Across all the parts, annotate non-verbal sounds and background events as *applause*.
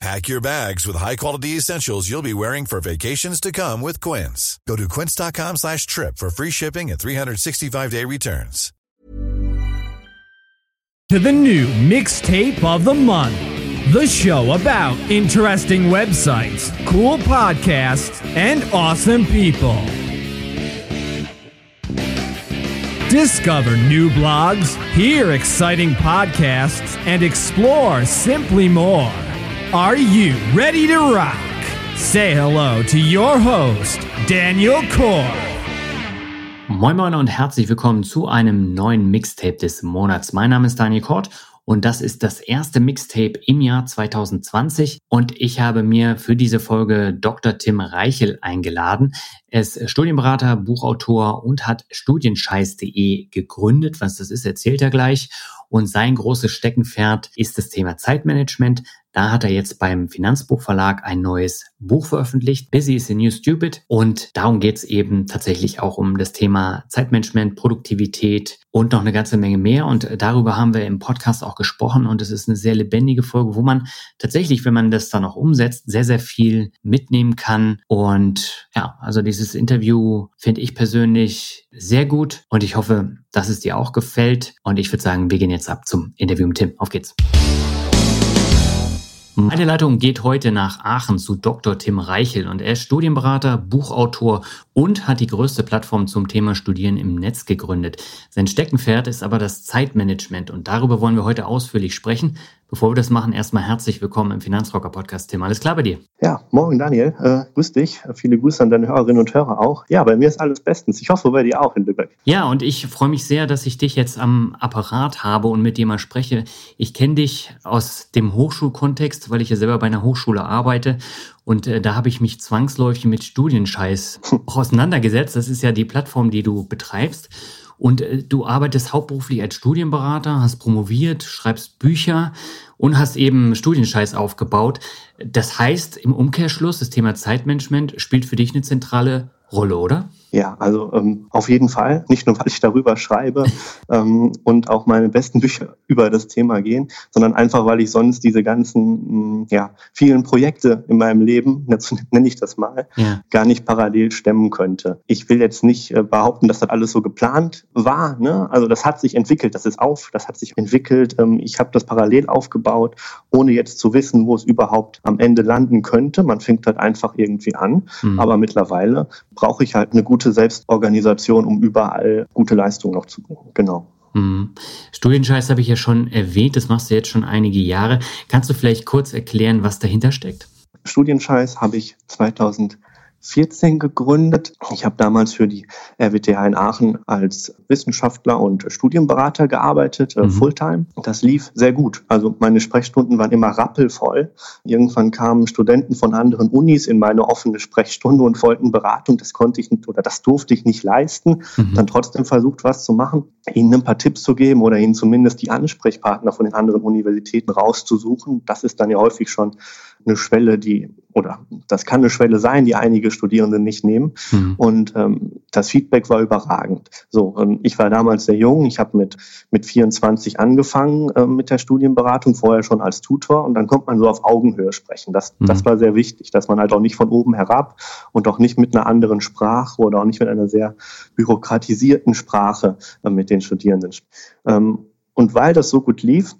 Pack your bags with high-quality essentials you'll be wearing for vacations to come with Quince. Go to quince.com slash trip for free shipping and 365-day returns. to the new mixtape of the month. The show about interesting websites, cool podcasts, and awesome people. Discover new blogs, hear exciting podcasts, and explore simply more. Are you ready to rock? Say hello to your host, Daniel Core. Moin Moin und herzlich willkommen zu einem neuen Mixtape des Monats. Mein Name ist Daniel Kort und das ist das erste Mixtape im Jahr 2020 und ich habe mir für diese Folge Dr. Tim Reichel eingeladen. Er ist Studienberater, Buchautor und hat studienscheiß.de gegründet. Was das ist, erzählt er gleich. Und sein großes Steckenpferd ist das Thema Zeitmanagement. Da hat er jetzt beim Finanzbuchverlag ein neues Buch veröffentlicht. Busy is the New Stupid. Und darum geht's eben tatsächlich auch um das Thema Zeitmanagement, Produktivität und noch eine ganze Menge mehr. Und darüber haben wir im Podcast auch gesprochen. Und es ist eine sehr lebendige Folge, wo man tatsächlich, wenn man das dann auch umsetzt, sehr, sehr viel mitnehmen kann. Und ja, also dieses Interview finde ich persönlich sehr gut. Und ich hoffe, dass es dir auch gefällt. Und ich würde sagen, wir gehen jetzt ab zum Interview mit Tim. Auf geht's. Meine Leitung geht heute nach Aachen zu Dr. Tim Reichel und er ist Studienberater, Buchautor und hat die größte Plattform zum Thema Studieren im Netz gegründet. Sein Steckenpferd ist aber das Zeitmanagement und darüber wollen wir heute ausführlich sprechen. Bevor wir das machen, erstmal herzlich willkommen im Finanzrocker Podcast, Tim. Alles klar bei dir? Ja, morgen Daniel. Äh, grüß dich. Viele Grüße an deine Hörerinnen und Hörer auch. Ja, bei mir ist alles bestens. Ich hoffe bei dir auch in Lübeck. Ja, und ich freue mich sehr, dass ich dich jetzt am Apparat habe und mit dir mal spreche. Ich kenne dich aus dem Hochschulkontext, weil ich ja selber bei einer Hochschule arbeite. Und äh, da habe ich mich zwangsläufig mit Studienscheiß *laughs* auseinandergesetzt. Das ist ja die Plattform, die du betreibst. Und äh, du arbeitest hauptberuflich als Studienberater, hast promoviert, schreibst Bücher und hast eben Studienscheiß aufgebaut. Das heißt, im Umkehrschluss, das Thema Zeitmanagement spielt für dich eine zentrale Rolle, oder? Ja, also ähm, auf jeden Fall. Nicht nur, weil ich darüber schreibe *laughs* ähm, und auch meine besten Bücher über das Thema gehen, sondern einfach, weil ich sonst diese ganzen, mh, ja, vielen Projekte in meinem Leben, *laughs* jetzt nenne ich das mal, Ja. gar nicht parallel stemmen könnte. Ich will jetzt nicht äh, behaupten, dass das alles so geplant war. Ne? Also das hat sich entwickelt, das ist auf, das hat sich entwickelt. Ähm, ich habe das parallel aufgebaut, ohne jetzt zu wissen, wo es überhaupt am Ende landen könnte. Man fängt halt einfach irgendwie an. Mhm. Aber mittlerweile brauche ich halt eine gute Selbstorganisation, um überall gute Leistungen noch zu bringen. Genau. Mhm. Studienscheiß habe ich ja schon erwähnt, das machst du jetzt schon einige Jahre. Kannst du vielleicht kurz erklären, was dahinter steckt? Studienscheiß habe ich 2014 gegründet. Ich habe damals für die RWTH in Aachen als Wissenschaftler und Studienberater gearbeitet, äh, Mhm. Fulltime. Das lief sehr gut. Also meine Sprechstunden waren immer rappelvoll. Irgendwann kamen Studenten von anderen Unis in meine offene Sprechstunde und wollten Beratung. Das konnte ich nicht oder das durfte ich nicht leisten. Mhm. Dann trotzdem versucht, was zu machen, ihnen ein paar Tipps zu geben oder ihnen zumindest die Ansprechpartner von den anderen Universitäten rauszusuchen. Das ist dann ja häufig schon eine Schwelle, die, oder das kann eine Schwelle sein, die einige Studierende nicht nehmen. Mhm. Und ähm, das Feedback war überragend. So, ähm, ich war damals sehr jung. Ich habe mit, mit 24 angefangen ähm, mit der Studienberatung, vorher schon als Tutor. Und dann kommt man so auf Augenhöhe sprechen. Das, Mhm. das war sehr wichtig, dass man halt auch nicht von oben herab und auch nicht mit einer anderen Sprache oder auch nicht mit einer sehr bürokratisierten Sprache äh, mit den Studierenden. Ähm, und weil das so gut lief,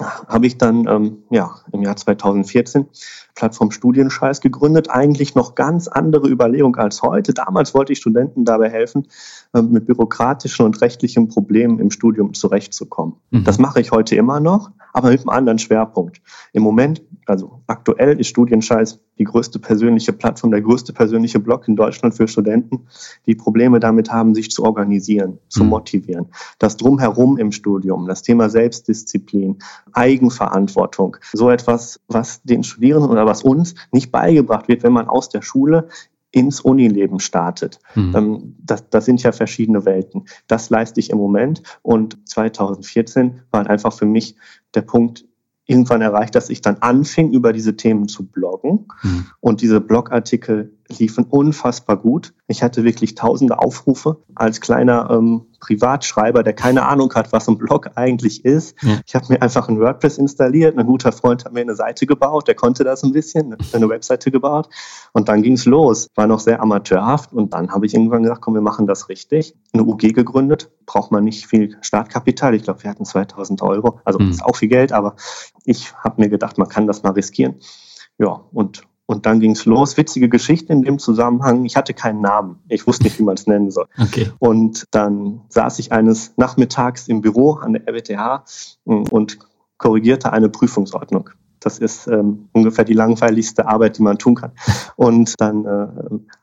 habe ich dann ähm, ja, im Jahr 2014 Plattform Studienscheiß gegründet. Eigentlich noch ganz andere Überlegung als heute. Damals wollte ich Studenten dabei helfen, äh, mit bürokratischen und rechtlichen Problemen im Studium zurechtzukommen. Mhm. Das mache ich heute immer noch, aber mit einem anderen Schwerpunkt. Im Moment, also aktuell ist Studienscheiß die größte persönliche Plattform, der größte persönliche Blog in Deutschland für Studenten, die Probleme damit haben, sich zu organisieren, zu mhm. motivieren. Das Drumherum im Studium, das Thema Selbstdisziplin, Eigenverantwortung, so etwas, was den Studierenden oder was uns nicht beigebracht wird, wenn man aus der Schule ins Unileben startet. Mhm. Das, das sind ja verschiedene Welten. Das leiste ich im Moment und 2014 war einfach für mich der Punkt, irgendwann erreicht, dass ich dann anfing, über diese Themen zu bloggen. Mhm. Und diese Blogartikel liefen unfassbar gut. Ich hatte wirklich tausende Aufrufe als kleiner ähm, Privatschreiber, der keine Ahnung hat, was ein Blog eigentlich ist. Ja. Ich habe mir einfach ein WordPress installiert. Ein guter Freund hat mir eine Seite gebaut, der konnte das ein bisschen, eine Webseite gebaut. Und dann ging es los. War noch sehr amateurhaft. Und dann habe ich irgendwann gesagt, komm, wir machen das richtig. Eine UG gegründet. Braucht man nicht viel Startkapital. Ich glaube, wir hatten 2000 Euro. Also mhm. ist auch viel Geld, aber ich habe mir gedacht, man kann das mal riskieren. Ja, und und dann ging's los. Witzige Geschichte in dem Zusammenhang. Ich hatte keinen Namen. Ich wusste nicht, wie man es nennen soll. Okay. Und dann saß ich eines Nachmittags im Büro an der RWTH hm, und korrigierte eine Prüfungsordnung. Das ist ähm, ungefähr die langweiligste Arbeit, die man tun kann. Und dann äh,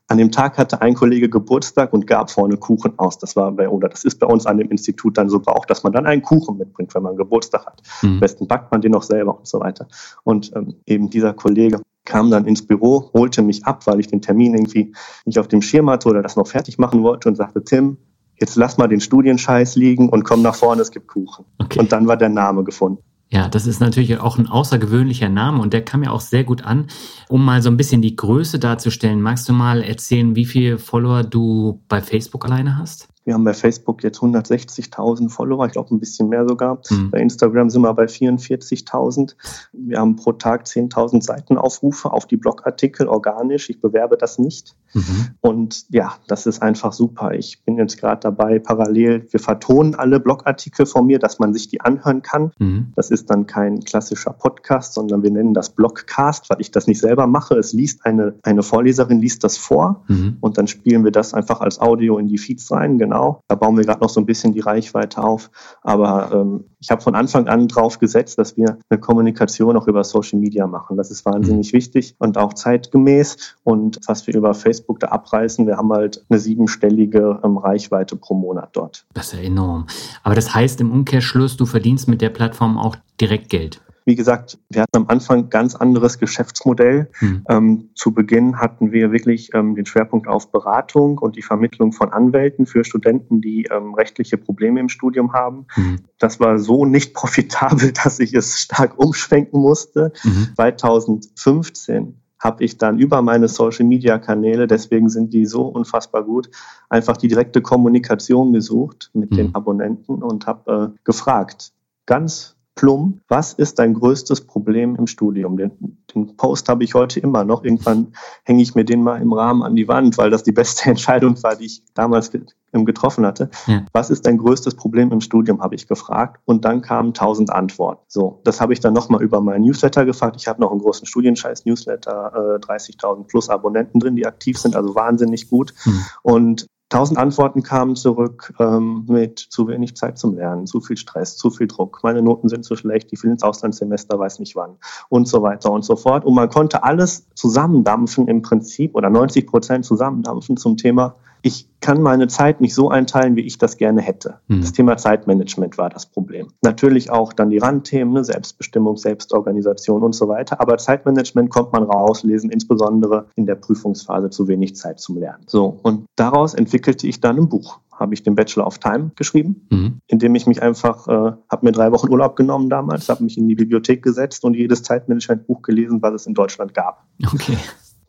an dem Tag hatte ein Kollege Geburtstag und gab vorne Kuchen aus. Das war bei, oder das ist bei uns an dem Institut dann so braucht, dass man dann einen Kuchen mitbringt, wenn man Geburtstag hat. Mhm. Am besten backt man den noch selber und so weiter. Und ähm, eben dieser Kollege kam dann ins Büro, holte mich ab, weil ich den Termin irgendwie nicht auf dem Schirm hatte oder das noch fertig machen wollte und sagte, Tim, jetzt lass mal den Studienscheiß liegen und komm nach vorne, es gibt Kuchen. Okay. Und dann war der Name gefunden. Ja, das ist natürlich auch ein außergewöhnlicher Name und der kam ja auch sehr gut an. Um mal so ein bisschen die Größe darzustellen, magst du mal erzählen, wie viele Follower du bei Facebook alleine hast? Wir haben bei Facebook jetzt 160.000 Follower, ich glaube ein bisschen mehr sogar. Mhm. Bei Instagram sind wir bei 44.000. Wir haben pro Tag 10.000 Seitenaufrufe auf die Blogartikel organisch. Ich bewerbe das nicht. Mhm. Und ja, das ist einfach super. Ich bin jetzt gerade dabei, parallel, wir vertonen alle Blogartikel von mir, dass man sich die anhören kann. Mhm. Das ist dann kein klassischer Podcast, sondern wir nennen das Blogcast, weil ich das nicht selber mache. Es liest eine, eine Vorleserin, liest das vor mhm. und dann spielen wir das einfach als Audio in die Feeds rein. Genau genau. Da bauen wir gerade noch so ein bisschen die Reichweite auf. Aber ähm, ich habe von Anfang an drauf gesetzt, dass wir eine Kommunikation auch über Social Media machen. Das ist wahnsinnig mhm. wichtig und auch zeitgemäß. Und was wir über Facebook da abreißen, wir haben halt eine siebenstellige ähm, Reichweite pro Monat dort. Das ist ja enorm. Aber das heißt im Umkehrschluss, du verdienst mit der Plattform auch direkt Geld. Wie gesagt, wir hatten am Anfang ein ganz anderes Geschäftsmodell. Mhm. Ähm, zu Beginn hatten wir wirklich ähm, den Schwerpunkt auf Beratung und die Vermittlung von Anwälten für Studenten, die ähm, rechtliche Probleme im Studium haben. Mhm. Das war so nicht *laughs* profitabel, dass ich es stark umschwenken musste. Mhm. 2015 habe ich dann über meine Social-Media-Kanäle, deswegen sind die so unfassbar gut, einfach die direkte Kommunikation gesucht mit den mhm. Abonnenten und habe äh, gefragt, ganz plump, was ist dein größtes Problem im Studium? Den, den Post habe ich heute immer noch. Irgendwann hänge ich mir den mal im Rahmen an die Wand, weil das die beste *laughs* Entscheidung war, die ich damals getroffen hatte. Ja. Was ist dein größtes Problem im Studium, habe ich gefragt. Und dann kamen tausend Antworten. So, das habe ich dann nochmal über meinen Newsletter gefragt. Ich habe noch einen großen Studienscheiß-Newsletter, äh, 30.000 plus Abonnenten drin, die aktiv sind, also wahnsinnig gut. Hm. Und Tausend Antworten kamen zurück ähm, mit zu wenig Zeit zum Lernen, zu viel Stress, zu viel Druck, meine Noten sind zu schlecht, ich will ins Auslandssemester, weiß nicht wann und so weiter und so fort. Und man konnte alles zusammendampfen im Prinzip oder 90 Prozent zusammendampfen zum Thema ich kann meine Zeit nicht so einteilen, wie ich das gerne hätte. Mhm. Das Thema Zeitmanagement war das Problem. Natürlich auch dann die Randthemen, ne, Selbstbestimmung, Selbstorganisation und so weiter. Aber Zeitmanagement kommt man rauslesen, insbesondere in der Prüfungsphase zu wenig Zeit zum Lernen. So, und daraus entwickelte ich dann ein Buch habe ich den Bachelor of Time geschrieben, mhm. indem ich mich einfach, äh, habe mir drei Wochen Urlaub genommen damals, habe mich in die Bibliothek gesetzt und jedes Zeitmanagement-Buch gelesen, was es in Deutschland gab. Okay.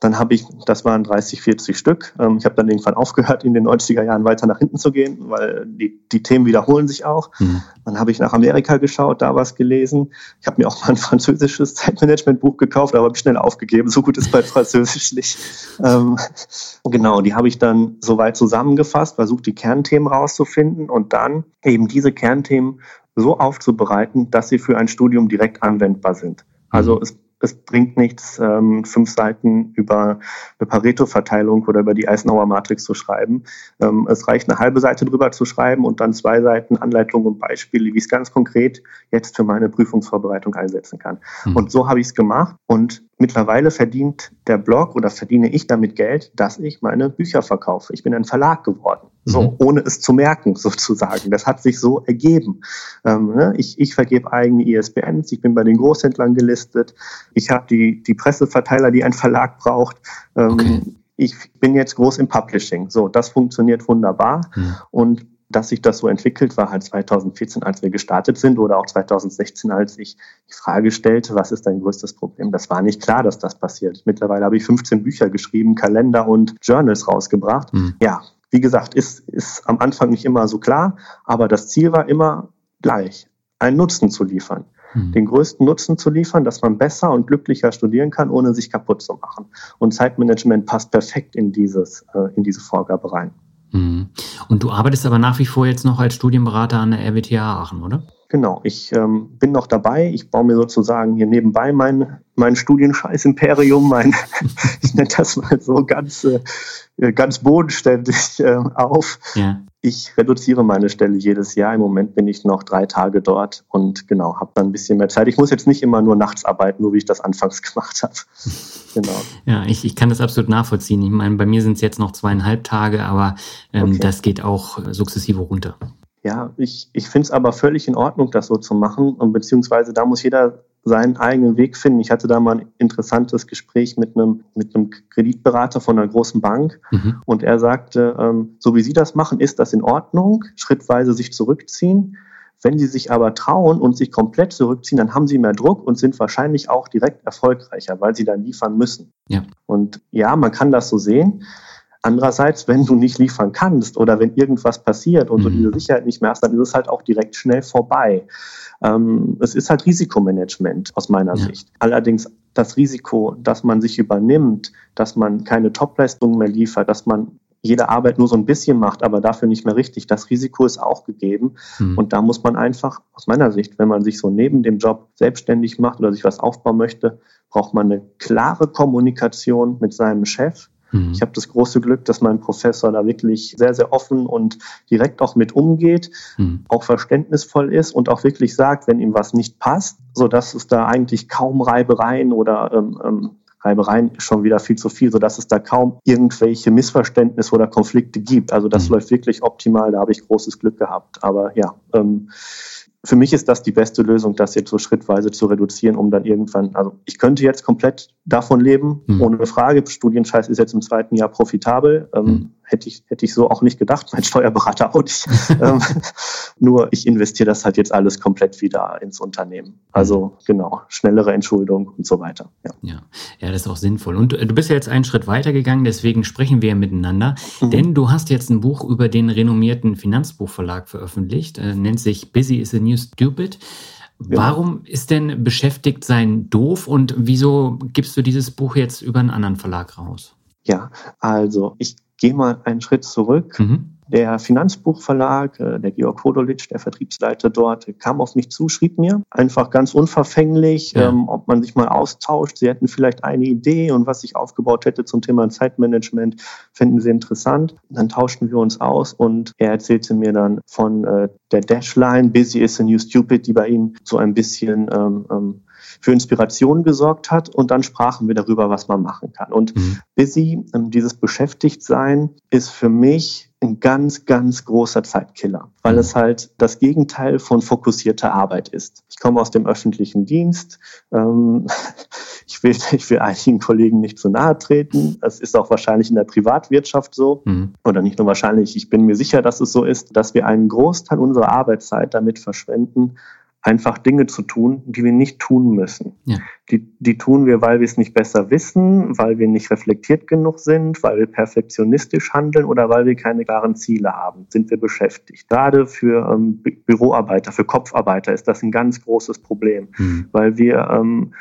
Dann habe ich, das waren 30, 40 Stück. Ähm, ich habe dann irgendwann aufgehört, in den 90er Jahren weiter nach hinten zu gehen, weil die, die Themen wiederholen sich auch. Mhm. Dann habe ich nach Amerika geschaut, da was gelesen. Ich habe mir auch mal ein *laughs* französisches Zeitmanagement-Buch gekauft, aber habe ich schnell aufgegeben. So gut ist bei Französisch nicht. Ähm, genau, die habe ich dann soweit zusammengefasst, versucht, die Kernthemen rauszufinden und dann eben diese Kernthemen so aufzubereiten, dass sie für ein Studium direkt anwendbar sind. Also mhm. es es bringt nichts, ähm, fünf Seiten über eine Pareto-Verteilung oder über die Eisenhower-Matrix zu schreiben. Ähm, es reicht, eine halbe Seite drüber zu schreiben und dann zwei Seiten Anleitungen und Beispiele, wie ich es ganz konkret jetzt für meine Prüfungsvorbereitung einsetzen kann. Mhm. Und so habe ich es gemacht. Und Mittlerweile verdient der Blog oder verdiene ich damit Geld, dass ich meine Bücher verkaufe. Ich bin ein Verlag geworden. So, mhm. ohne es zu merken, *laughs* sozusagen. Das hat sich so ergeben. Ähm, ne? ich, ich vergebe eigene ISBNs, ich bin bei den Großhändlern gelistet, ich habe die, die Presseverteiler, die ein Verlag braucht. Ähm, okay. Ich bin jetzt groß im Publishing. So, das funktioniert wunderbar. Mhm. Und dass sich das so entwickelt, war halt 2014, als wir gestartet sind oder auch 2016, als ich die Frage stellte, was ist dein größtes Problem? Das war nicht klar, dass das passiert. Mittlerweile habe ich 15 Bücher geschrieben, Kalender und Journals rausgebracht. Mhm. Ja, wie gesagt, ist, ist am Anfang nicht immer so klar, aber das Ziel war immer gleich, einen Nutzen zu liefern. Mhm. Den größten Nutzen zu liefern, dass man besser und glücklicher studieren kann, ohne sich kaputt zu machen. Und Zeitmanagement passt perfekt in, dieses, äh, in diese Vorgabe rein. Mhm. Und du arbeitest aber nach wie vor jetzt noch als Studienberater an der RWTH Aachen, oder? Genau, ich ähm, bin noch dabei. Ich baue mir sozusagen hier nebenbei mein, mein Studienscheiß-Imperium, mein, *laughs* ich nenne das mal so ganz, äh, ganz bodenständig äh, auf. Ja. Ich reduziere meine Stelle jedes Jahr. Im Moment bin ich noch drei Tage dort und genau, habe dann ein bisschen mehr Zeit. Ich muss jetzt nicht immer nur nachts arbeiten, nur wie ich das anfangs *laughs* gemacht habe. Genau. Ja, ich, ich kann das absolut nachvollziehen. Ich meine, bei mir sind es jetzt noch zweieinhalb Tage, aber ähm, okay. das geht auch sukzessive runter. Ja, ich, ich finde es aber völlig in Ordnung, das so zu machen. Und beziehungsweise da muss jeder seinen eigenen Weg finden. Ich hatte da mal ein interessantes Gespräch mit einem, mit einem Kreditberater von einer großen Bank mhm. und er sagte, ähm, so wie Sie das machen, ist das in Ordnung, schrittweise sich zurückziehen. Wenn Sie sich aber trauen und sich komplett zurückziehen, dann haben Sie mehr Druck und sind wahrscheinlich auch direkt erfolgreicher, weil Sie dann liefern müssen. Ja. Und ja, man kann das so sehen. Andererseits, wenn du nicht liefern kannst oder wenn irgendwas passiert und mhm. du diese Sicherheit nicht mehr hast, dann ist es halt auch direkt schnell vorbei. Ähm, es ist halt Risikomanagement aus meiner ja. Sicht. Allerdings das Risiko, dass man sich übernimmt, dass man keine Topleistungen mehr liefert, dass man jede Arbeit nur so ein bisschen macht, aber dafür nicht mehr richtig. Das Risiko ist auch gegeben. Mhm. Und da muss man einfach, aus meiner Sicht, wenn man sich so neben dem Job selbstständig macht oder sich was aufbauen möchte, braucht man eine klare Kommunikation mit seinem Chef Mhm. Ich habe das große Glück, dass mein Professor da wirklich sehr, sehr offen und direkt auch mit umgeht, mhm. auch verständnisvoll ist und auch wirklich sagt, wenn ihm was nicht passt, sodass es da eigentlich kaum Reibereien oder ähm, ähm, Reibereien schon wieder viel zu viel, sodass es da kaum irgendwelche Missverständnisse oder Konflikte gibt. Also das mhm. läuft wirklich optimal, da habe ich großes Glück gehabt. Aber ja, ähm, für mich ist das die beste Lösung, das jetzt so schrittweise zu reduzieren, um dann irgendwann, also ich könnte jetzt komplett davon leben, mhm. ohne Frage. Studienscheiß ist jetzt im zweiten Jahr profitabel. Ähm, mhm. Hätte ich, hätte ich so auch nicht gedacht, mein Steuerberater auch nicht. *laughs* ähm, nur ich investiere das halt jetzt alles komplett wieder ins Unternehmen. Also mhm. genau, schnellere Entschuldung und so weiter. Ja, ja. ja das ist auch sinnvoll. Und du bist ja jetzt einen Schritt weiter gegangen, deswegen sprechen wir miteinander. Mhm. Denn du hast jetzt ein Buch über den renommierten Finanzbuchverlag veröffentlicht, äh, nennt sich Busy is a New Stupid. Genau. Warum ist denn beschäftigt sein doof und wieso gibst du dieses Buch jetzt über einen anderen Verlag raus? Ja, also ich gehe mal einen Schritt zurück. Mhm. Der Finanzbuchverlag, äh, der Georg Hodolitsch, der Vertriebsleiter dort, kam auf mich zu, schrieb mir einfach ganz unverfänglich, ja. ähm, ob man sich mal austauscht. Sie hätten vielleicht eine Idee und was ich aufgebaut hätte zum Thema Zeitmanagement, fänden sie interessant. Dann tauschten wir uns aus und er erzählte mir dann von äh, der Dashline, Busy is a New Stupid, die bei ihm so ein bisschen ähm, ähm, für Inspiration gesorgt hat und dann sprachen wir darüber, was man machen kann. Und mhm. Busy, ähm, dieses Beschäftigtsein, ist für mich ein ganz, ganz großer Zeitkiller, weil es halt das Gegenteil von fokussierter Arbeit ist. Ich komme aus dem öffentlichen Dienst. Ähm, *laughs* ich, will, ich will einigen Kollegen nicht zu nahe treten. Es ist auch wahrscheinlich in der Privatwirtschaft so. Mhm. Oder nicht nur wahrscheinlich, ich bin mir sicher, dass es so ist, dass wir einen Großteil unserer Arbeitszeit damit verschwenden, einfach Dinge zu tun, die wir nicht tun müssen. Ja. Die, die tun wir, weil wir es nicht besser wissen, weil wir nicht reflektiert genug sind, weil wir perfektionistisch handeln oder weil wir keine klaren Ziele haben, sind wir beschäftigt. Gerade für ähm, Büroarbeiter, für Kopfarbeiter ist das ein ganz großes Problem, mhm. weil wir ähm,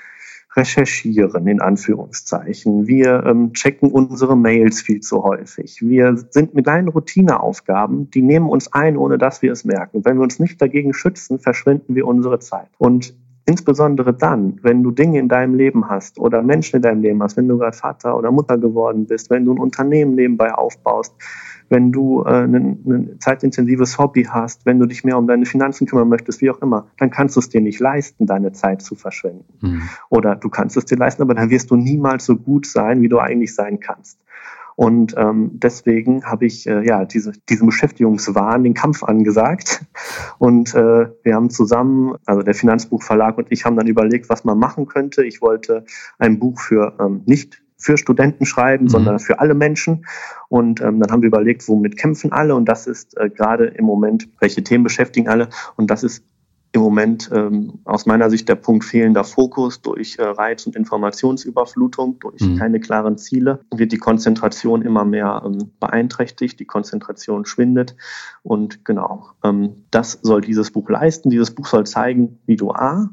recherchieren, in Anführungszeichen. Wir ähm, checken unsere Mails viel zu häufig. Wir sind mit kleinen Routineaufgaben, die nehmen uns ein, ohne dass wir es merken. Wenn wir uns nicht dagegen schützen, verschwenden wir unsere Zeit. Und insbesondere dann, wenn du Dinge in deinem Leben hast oder Menschen in deinem Leben hast, wenn du gerade Vater oder Mutter geworden bist, wenn du ein Unternehmen nebenbei aufbaust, wenn du äh, ein, zeitintensives Hobby hast, wenn du dich mehr um deine Finanzen kümmern möchtest, wie auch immer, dann kannst du es dir nicht leisten, deine Zeit zu verschwenden. Mhm. Oder du kannst es dir leisten, aber dann wirst du niemals so gut sein, wie du eigentlich sein kannst. Und ähm, deswegen habe ich äh, ja diese, diesen Beschäftigungswahn, den Kampf angesagt. Und äh, wir haben zusammen, also der Finanzbuchverlag und ich haben dann überlegt, was man machen könnte. Ich wollte ein Buch für ähm, nicht für Studenten schreiben, mhm. sondern für alle Menschen. Und ähm, dann haben wir überlegt, womit kämpfen alle. Und das ist äh, gerade im Moment, welche Themen beschäftigen alle. Und das ist im Moment ähm, aus meiner Sicht der Punkt fehlender Fokus durch äh, Reiz- und Informationsüberflutung, durch mhm. keine klaren Ziele, wird die Konzentration immer mehr ähm, beeinträchtigt, die Konzentration schwindet. Und genau, ähm, das soll dieses Buch leisten. Dieses Buch soll zeigen, wie du A,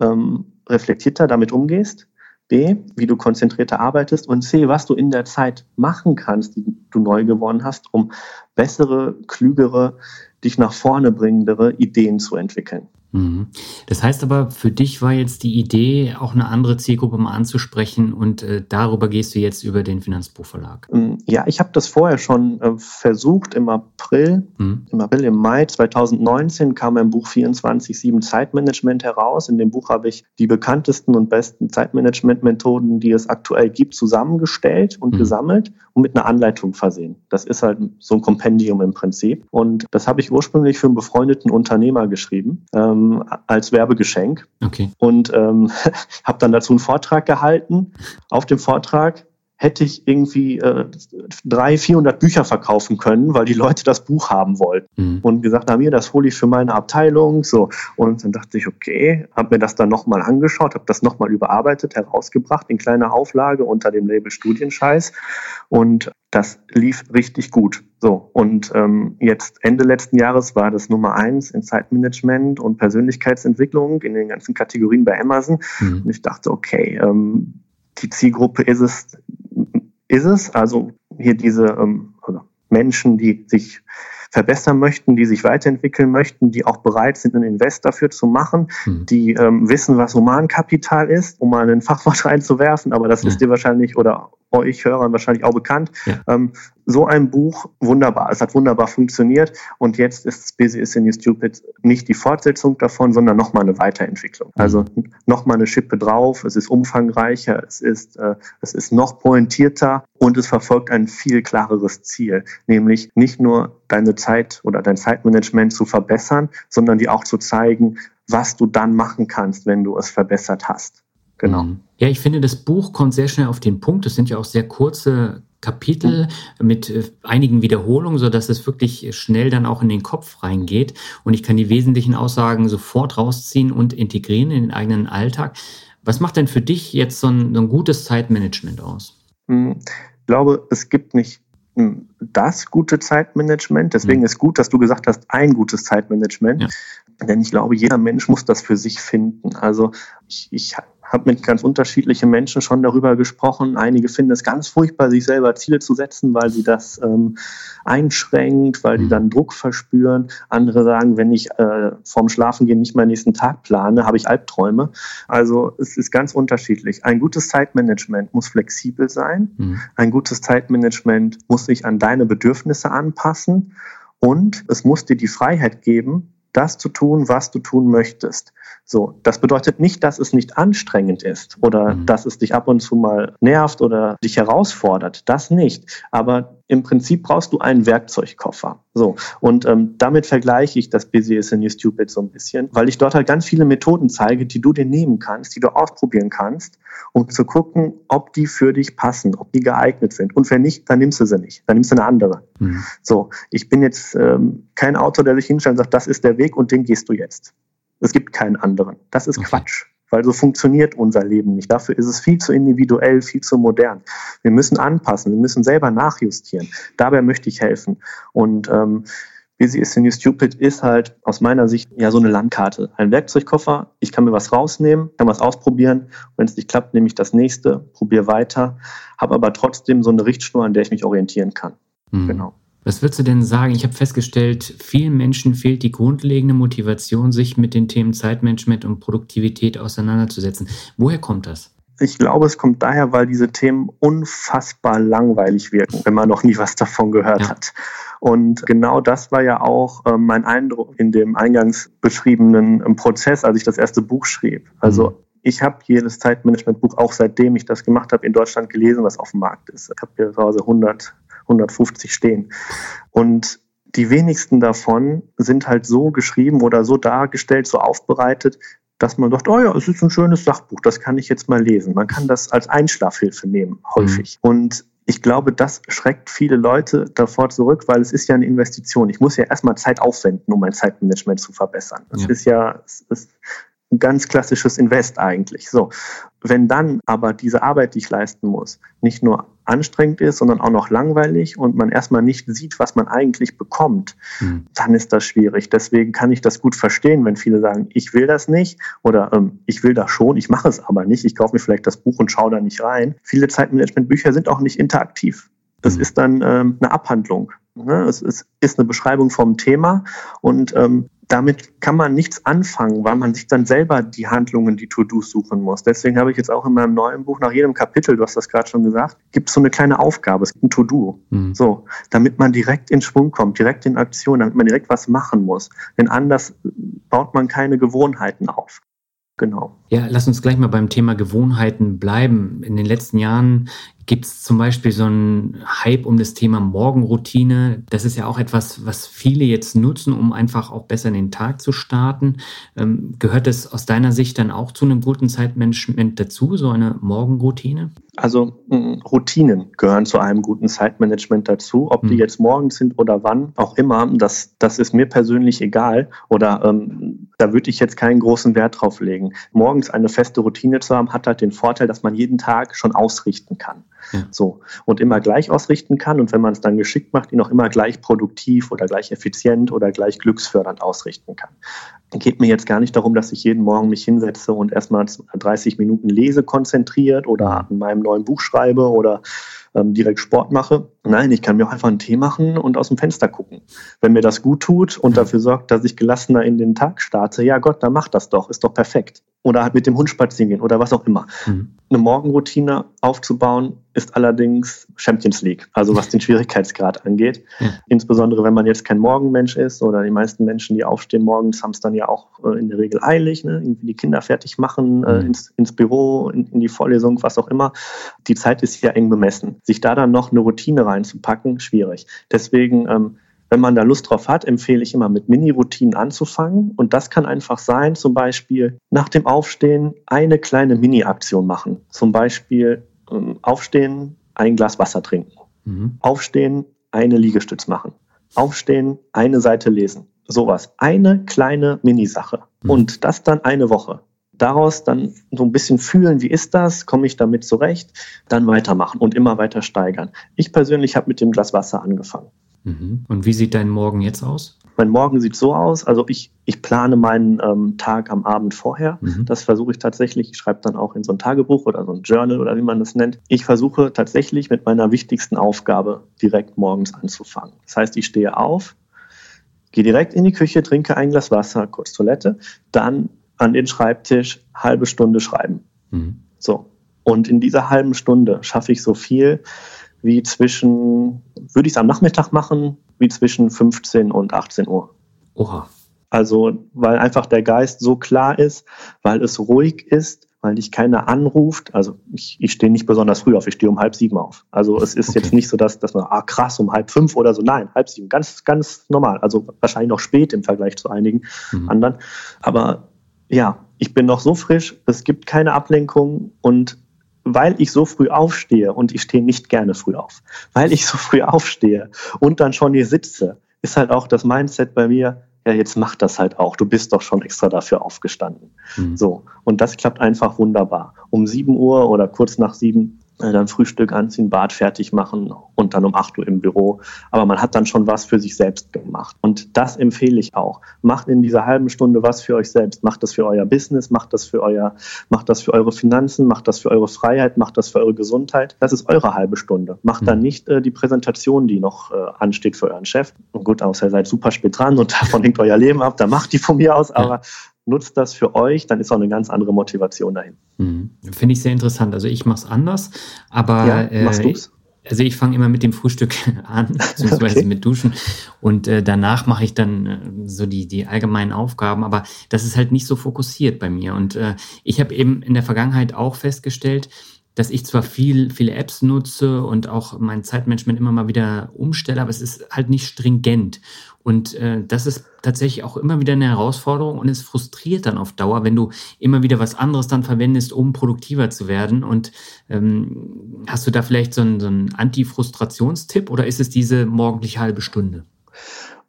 ähm, reflektierter damit umgehst, B, wie du konzentrierter arbeitest und C, was du in der Zeit machen kannst, die du neu gewonnen hast, um bessere, klügere, dich nach vorne bringendere Ideen zu entwickeln. Mhm. Das heißt aber, für dich war jetzt die Idee, auch eine andere Zielgruppe mal anzusprechen und äh, darüber gehst du jetzt über den Finanzbuchverlag. Mm, ja, ich habe das vorher schon äh, versucht im April. Mhm. Im April, im Mai 2019 kam mein Buch 24-7 Zeitmanagement heraus. In dem Buch habe ich die bekanntesten und besten Zeitmanagement-Methoden, die es aktuell gibt, zusammengestellt und mhm. gesammelt und mit einer Anleitung versehen. Das ist halt so ein Kompendium im Prinzip. Und das habe ich ursprünglich für einen befreundeten Unternehmer geschrieben. Ähm, ähm, als Werbegeschenk. Okay. Und ähm, *laughs* habe dann dazu einen Vortrag gehalten. Auf dem Vortrag hätte ich irgendwie äh, drei, 400 Bücher verkaufen können, weil die Leute das Buch haben wollten. Mhm. Und gesagt haben, mir, das hole ich für meine Abteilung. So. Und dann dachte ich, okay, habe mir das dann nochmal angeschaut, habe das nochmal überarbeitet, herausgebracht in kleiner Auflage unter dem Label Studienscheiß. Und das lief richtig gut. So, und ähm, jetzt Ende letzten Jahres war das Nummer eins in Zeitmanagement und Persönlichkeitsentwicklung in den ganzen Kategorien bei Amazon. Mhm. Und ich dachte, okay, ähm, die Zielgruppe ist es, ist es, also hier diese ähm, Menschen, die sich verbessern möchten, die sich weiterentwickeln möchten, die auch bereit sind, einen Invest dafür zu machen, mhm. die ähm, wissen, was Humankapital ist, um mal ein Fachwort *laughs* reinzuwerfen, aber das mhm. ist dir wahrscheinlich oder euch Hörern wahrscheinlich auch bekannt. Ja. Ähm, so ein Buch, wunderbar. Es hat wunderbar funktioniert und jetzt ist Busy is in You Stupid nicht die Fortsetzung davon, sondern nochmal eine Weiterentwicklung. Mhm. Also nochmal eine Schippe drauf. Es ist umfangreicher, es ist, äh, es ist noch pointierter und es verfolgt ein viel klareres Ziel, nämlich nicht nur deine Zeit oder dein Zeitmanagement zu verbessern, sondern dir auch zu zeigen, was du dann machen kannst, wenn du es verbessert hast. Genau. Mhm. Ja, ich finde, das Buch kommt sehr schnell auf den Punkt. Es sind ja auch sehr kurze Kapitel mit äh, einigen Wiederholungen, so dass es wirklich schnell dann auch in den Kopf reingeht. Und ich kann die wesentlichen Aussagen sofort rausziehen und integrieren in den eigenen Alltag. Was macht denn für dich jetzt so ein, so ein gutes Zeitmanagement aus? Hm, ich glaube, es gibt nicht hm, das gute Zeitmanagement. Deswegen mhm. ist gut, dass du gesagt hast, ein gutes Zeitmanagement. Ja. Denn ich glaube, jeder Mensch muss das für sich finden. Also ich, ich habe mit ganz unterschiedlichen Menschen schon darüber gesprochen. Einige finden es ganz furchtbar, sich selber Ziele zu setzen, weil sie das ähm, einschränkt, weil die mhm. dann Druck verspüren. Andere sagen, wenn ich äh, vorm Schlafengehen nicht meinen nächsten Tag plane, habe ich Albträume. Also es ist ganz unterschiedlich. Ein gutes Zeitmanagement muss flexibel sein. Mhm. Ein gutes Zeitmanagement muss sich an deine Bedürfnisse anpassen. Und es muss dir die Freiheit geben, das zu tun, was du tun möchtest. So, das bedeutet nicht, dass es nicht anstrengend ist oder mhm. dass es dich ab und zu mal nervt oder dich herausfordert. Das nicht. Aber im Prinzip brauchst du einen Werkzeugkoffer. So, und ähm, damit vergleiche ich das Busy is a New Stupid so ein bisschen, weil ich dort halt ganz viele Methoden zeige, die du dir nehmen kannst, die du ausprobieren kannst, um zu gucken, ob die für dich passen, ob die geeignet sind. Und wenn nicht, dann nimmst du sie nicht. Dann nimmst du eine andere. Mhm. So, ich bin jetzt ähm, kein Autor, der sich hinstellt und sagt, das ist der Weg und den gehst du jetzt. Es gibt keinen anderen. Das ist okay. Quatsch weil so funktioniert unser Leben nicht. Dafür ist es viel zu individuell, viel zu modern. Wir müssen anpassen, wir müssen selber nachjustieren. Dabei möchte ich helfen. Und ähm, Busy is the New Stupid ist halt aus meiner Sicht ja so eine Landkarte. Ein Werkzeugkoffer, ich kann mir was rausnehmen, kann was ausprobieren. Wenn es nicht klappt, nehme ich das nächste, probiere weiter, habe aber trotzdem so eine Richtschnur, an der ich mich orientieren kann. Mhm. Genau. Was würdest du denn sagen? Ich habe festgestellt, vielen Menschen fehlt die grundlegende Motivation, sich mit den Themen Zeitmanagement und Produktivität auseinanderzusetzen. Woher kommt das? Ich glaube, es kommt daher, weil diese Themen unfassbar langweilig wirken, wenn man noch nie was davon gehört ja. hat. Und genau das war ja auch äh, mein Eindruck in dem eingangs beschriebenen äh, Prozess, als ich das erste Buch schrieb. Also mhm. ich habe jedes Zeitmanagement-Buch, auch seitdem ich das gemacht habe, in Deutschland gelesen, was auf dem Markt ist. Ich habe hier zu Hause 100 150 stehen. Und die wenigsten davon sind halt so geschrieben oder so dargestellt, so aufbereitet, dass man sagt, oh ja, es ist ein schönes Sachbuch, das kann ich jetzt mal lesen. Man kann das als Einschlafhilfe nehmen, häufig. Mhm. Und ich glaube, das schreckt viele Leute davor zurück, weil es ist ja eine Investition. Ich muss ja erstmal Zeit aufwenden, um mein Zeitmanagement zu verbessern. Das ja. ist ja, es ist ein ganz klassisches Invest eigentlich. So. Wenn dann aber diese Arbeit, die ich leisten muss, nicht nur anstrengend ist, sondern auch noch langweilig und man erstmal nicht sieht, was man eigentlich bekommt, mhm. dann ist das schwierig. Deswegen kann ich das gut verstehen, wenn viele sagen, ich will das nicht oder ähm, ich will das schon, ich mache es aber nicht, ich kaufe mir vielleicht das Buch und schaue da nicht rein. Viele Zeitmanagement-Bücher sind auch nicht interaktiv. Das mhm. ist dann ähm, eine Abhandlung. Ne? Es ist, ist eine Beschreibung vom Thema und ähm, damit kann man nichts anfangen, weil man sich dann selber die Handlungen, die To-Dos suchen muss. Deswegen habe ich jetzt auch in meinem neuen Buch, nach jedem Kapitel, du hast das gerade schon gesagt, gibt es so eine kleine Aufgabe, es gibt ein To-Do. Mhm. So, damit man direkt in Schwung kommt, direkt in Aktion, damit man direkt was machen muss. Denn anders baut man keine Gewohnheiten auf. Genau. Ja, lass uns gleich mal beim Thema Gewohnheiten bleiben. In den letzten Jahren gibt es zum Beispiel so einen Hype um das Thema Morgenroutine. Das ist ja auch etwas, was viele jetzt nutzen, um einfach auch besser in den Tag zu starten. Ähm, gehört das aus deiner Sicht dann auch zu einem guten Zeitmanagement dazu, so eine Morgenroutine? Also Routinen gehören zu einem guten Zeitmanagement dazu. Ob die jetzt morgens sind oder wann auch immer, das, das ist mir persönlich egal. Oder ähm, da würde ich jetzt keinen großen Wert drauf legen. Morgens eine feste Routine zu haben, hat halt den Vorteil, dass man jeden Tag schon ausrichten kann. Ja. So. Und immer gleich ausrichten kann und wenn man es dann geschickt macht, ihn auch immer gleich produktiv oder gleich effizient oder gleich glücksfördernd ausrichten kann. Geht mir jetzt gar nicht darum, dass ich jeden Morgen mich hinsetze und erstmal 30 Minuten lese konzentriert oder an meinem neuen Buch schreibe oder ähm, direkt Sport mache. Nein, ich kann mir auch einfach einen Tee machen und aus dem Fenster gucken. Wenn mir das gut tut und dafür sorgt, dass ich gelassener in den Tag starte, ja Gott, dann mach das doch, ist doch perfekt. Oder halt mit dem Hund spazieren gehen oder was auch immer. Mhm. Eine Morgenroutine aufzubauen ist allerdings Champions League, also was den Schwierigkeitsgrad angeht. Ja. Insbesondere wenn man jetzt kein Morgenmensch ist oder die meisten Menschen, die aufstehen morgens, haben es dann ja auch äh, in der Regel eilig, ne? irgendwie die Kinder fertig machen, äh, mhm. ins, ins Büro, in, in die Vorlesung, was auch immer. Die Zeit ist ja eng bemessen sich da dann noch eine Routine reinzupacken, schwierig. Deswegen, ähm, wenn man da Lust drauf hat, empfehle ich immer mit Mini-Routinen anzufangen. Und das kann einfach sein, zum Beispiel nach dem Aufstehen eine kleine Mini-Aktion machen. Zum Beispiel ähm, aufstehen, ein Glas Wasser trinken. Mhm. Aufstehen, eine Liegestütz machen. Aufstehen, eine Seite lesen. Sowas. Eine kleine Mini-Sache. Mhm. Und das dann eine Woche daraus dann so ein bisschen fühlen, wie ist das, komme ich damit zurecht, dann weitermachen und immer weiter steigern. Ich persönlich habe mit dem Glas Wasser angefangen. Mhm. Und wie sieht dein Morgen jetzt aus? Mein Morgen sieht so aus, also ich, ich plane meinen ähm, Tag am Abend vorher. Mhm. Das versuche ich tatsächlich. Ich schreibe dann auch in so ein Tagebuch oder so ein Journal oder wie man das nennt. Ich versuche tatsächlich mit meiner wichtigsten Aufgabe direkt morgens anzufangen. Das heißt, ich stehe auf, gehe direkt in die Küche, trinke ein Glas Wasser, kurz Toilette, dann an den Schreibtisch, halbe Stunde schreiben. Mhm. So. Und in dieser halben Stunde schaffe ich so viel wie zwischen, würde ich es am Nachmittag machen, wie zwischen 15 und 18 Uhr. Oha. Also, weil einfach der Geist so klar ist, weil es ruhig ist, weil dich keiner anruft. Also ich, ich stehe nicht besonders früh auf, ich stehe um halb sieben auf. Also es ist okay. jetzt nicht so, dass, dass man, ah krass, um halb fünf oder so. Nein, halb sieben, ganz, ganz normal. Also wahrscheinlich noch spät im Vergleich zu einigen mhm. anderen. Aber ja, ich bin noch so frisch, es gibt keine Ablenkung und weil ich so früh aufstehe und ich stehe nicht gerne früh auf, weil ich so früh aufstehe und dann schon hier sitze, ist halt auch das Mindset bei mir, ja, jetzt mach das halt auch. Du bist doch schon extra dafür aufgestanden. Mhm. So. Und das klappt einfach wunderbar. Um sieben Uhr oder kurz nach sieben dann Frühstück anziehen, Bad fertig machen und dann um 8 Uhr im Büro. Aber man hat dann schon was für sich selbst gemacht. Und das empfehle ich auch. Macht in dieser halben Stunde was für euch selbst. Macht das für euer Business, macht das für euer, macht das für eure Finanzen, macht das für eure Freiheit, macht das für eure Gesundheit. Das ist eure halbe Stunde. Macht dann mhm. nicht äh, die Präsentation, die noch äh, ansteht für euren Chef. Und gut, außer ihr seid super spät dran und *laughs* davon hängt euer Leben ab, dann macht die von mir aus. Aber nutzt das für euch, dann ist auch eine ganz andere Motivation dahin. Mhm. Finde ich sehr interessant. Also ich mache es anders, aber ja, machst äh, also ich fange immer mit dem Frühstück *laughs* an, beziehungsweise okay. mit Duschen und äh, danach mache ich dann äh, so die, die allgemeinen Aufgaben, aber das ist halt nicht so fokussiert bei mir. Und äh, ich habe eben in der Vergangenheit auch festgestellt, dass ich zwar viel, viele Apps nutze und auch mein Zeitmanagement immer mal wieder umstelle, aber es ist halt nicht stringent. Und äh, das ist tatsächlich auch immer wieder eine Herausforderung und es frustriert dann auf Dauer, wenn du immer wieder was anderes dann verwendest, um produktiver zu werden. Und ähm, hast du da vielleicht so einen, so einen Anti-Frustrationstipp oder ist es diese morgendliche halbe Stunde?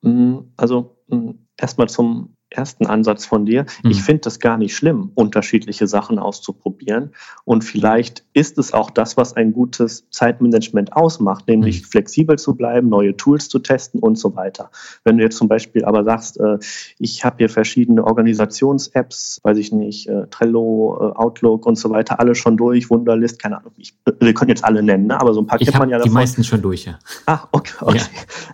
Mm, also mm, erstmal zum ersten Ansatz von dir. Mhm. Ich finde das gar nicht schlimm, unterschiedliche Sachen auszuprobieren. Und vielleicht ist es auch das, was ein gutes Zeitmanagement ausmacht, nämlich mhm. flexibel zu bleiben, neue Tools zu testen und so weiter. Wenn du jetzt zum Beispiel aber sagst, äh, ich habe hier verschiedene Organisations-Apps, weiß ich nicht, äh, Trello, äh, Outlook und so weiter, alle schon durch, Wunderlist, keine Ahnung, ich, wir können jetzt alle nennen, ne? aber so ein paar ich kennt man ja davon. Die meisten schon durch, ja. Ah, okay, okay.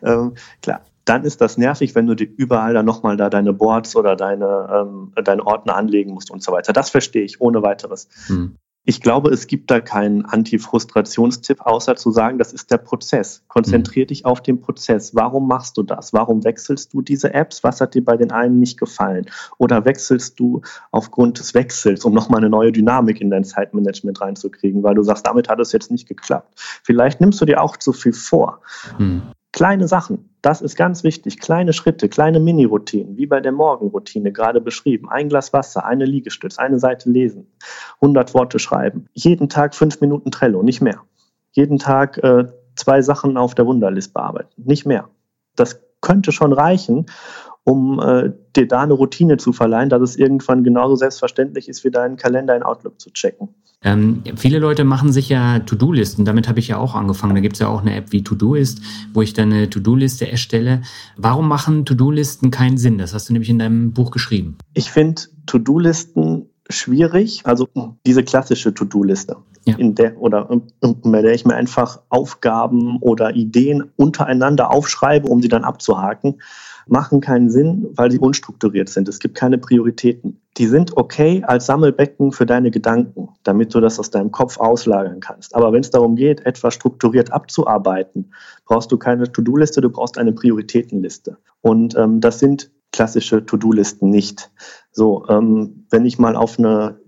Ja. Ähm, klar dann ist das nervig, wenn du dir überall dann nochmal da deine Boards oder deine, ähm, deine Ordner anlegen musst und so weiter. Das verstehe ich ohne weiteres. Hm. Ich glaube, es gibt da keinen Anti-Frustrationstipp, außer zu sagen, das ist der Prozess. Konzentrier hm. dich auf den Prozess. Warum machst du das? Warum wechselst du diese Apps? Was hat dir bei den einen nicht gefallen? Oder wechselst du aufgrund des Wechsels, um nochmal eine neue Dynamik in dein Zeitmanagement reinzukriegen, weil du sagst, damit hat es jetzt nicht geklappt. Vielleicht nimmst du dir auch zu viel vor. Hm. Kleine Sachen, das ist ganz wichtig. Kleine Schritte, kleine Mini-Routinen, wie bei der Morgenroutine gerade beschrieben. Ein Glas Wasser, eine Liegestütz, eine Seite lesen, 100 Worte schreiben. Jeden Tag fünf Minuten Trello, nicht mehr. Jeden Tag äh, zwei Sachen auf der Wunderlist bearbeiten, nicht mehr. Das könnte schon reichen, um äh, dir da eine Routine zu verleihen, dass es irgendwann genauso selbstverständlich ist, wie deinen Kalender in Outlook zu checken. Ähm, viele Leute machen sich ja To-Do-Listen. Damit habe ich ja auch angefangen. Da gibt es ja auch eine App wie To-Do-Ist, wo ich dann eine To-Do-Liste erstelle. Warum machen To-Do-Listen keinen Sinn? Das hast du nämlich in deinem Buch geschrieben. Ich finde To-Do-Listen schwierig. Also diese klassische To-Do-Liste, ja. in der oder bei der ich mir einfach Aufgaben oder Ideen untereinander aufschreibe, um sie dann abzuhaken machen keinen Sinn, weil sie unstrukturiert sind. Es gibt keine Prioritäten. Die sind okay als Sammelbecken für deine Gedanken, damit du das aus deinem Kopf auslagern kannst. Aber wenn es darum geht, etwas strukturiert abzuarbeiten, brauchst du keine To-Do-Liste, du brauchst eine Prioritätenliste. Und ähm, das sind klassische To-Do-Listen nicht. So, ähm, wenn ich mal auf eine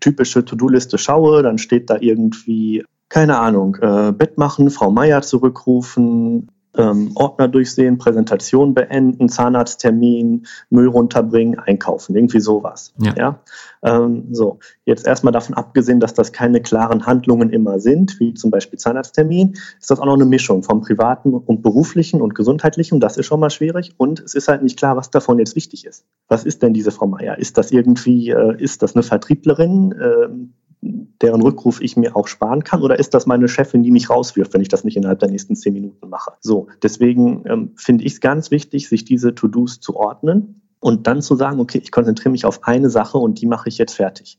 typische To-Do-Liste schaue, dann steht da irgendwie keine Ahnung, äh, Bett machen, Frau Meier zurückrufen, ähm, Ordner durchsehen, Präsentation beenden, Zahnarzttermin, Müll runterbringen, einkaufen, irgendwie sowas. Ja. ja? Ähm, so, jetzt erstmal davon abgesehen, dass das keine klaren Handlungen immer sind, wie zum Beispiel Zahnarzttermin, ist das auch noch eine Mischung vom privaten und beruflichen und gesundheitlichen. Das ist schon mal schwierig. Und es ist halt nicht klar, was davon jetzt wichtig ist. Was ist denn diese Frau Meier? Ist das irgendwie, äh, ist das eine Vertrieblerin? Äh, deren Rückruf ich mir auch sparen kann? Oder ist das meine Chefin, die mich rauswirft, wenn ich das nicht innerhalb der nächsten zehn Minuten mache? So, deswegen ähm, finde ich es ganz wichtig, sich diese To-Dos zu ordnen und dann zu sagen, okay, ich konzentriere mich auf eine Sache und die mache ich jetzt fertig.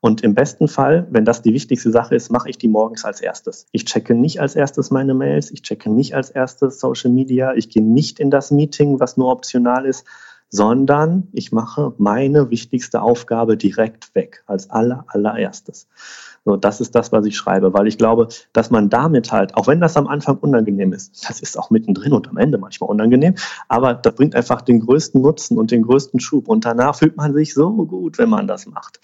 Und im besten Fall, wenn das die wichtigste Sache ist, mache ich die morgens als erstes. Ich checke nicht als erstes meine Mails, ich checke nicht als erstes Social Media, ich gehe nicht in das Meeting, was nur optional ist, sondern ich mache meine wichtigste Aufgabe direkt weg, als aller, allererstes. So, das ist das, was ich schreibe, weil ich glaube, dass man damit halt, auch wenn das am Anfang unangenehm ist, das ist auch mittendrin und am Ende manchmal unangenehm, aber das bringt einfach den größten Nutzen und den größten Schub und danach fühlt man sich so gut, wenn man das macht.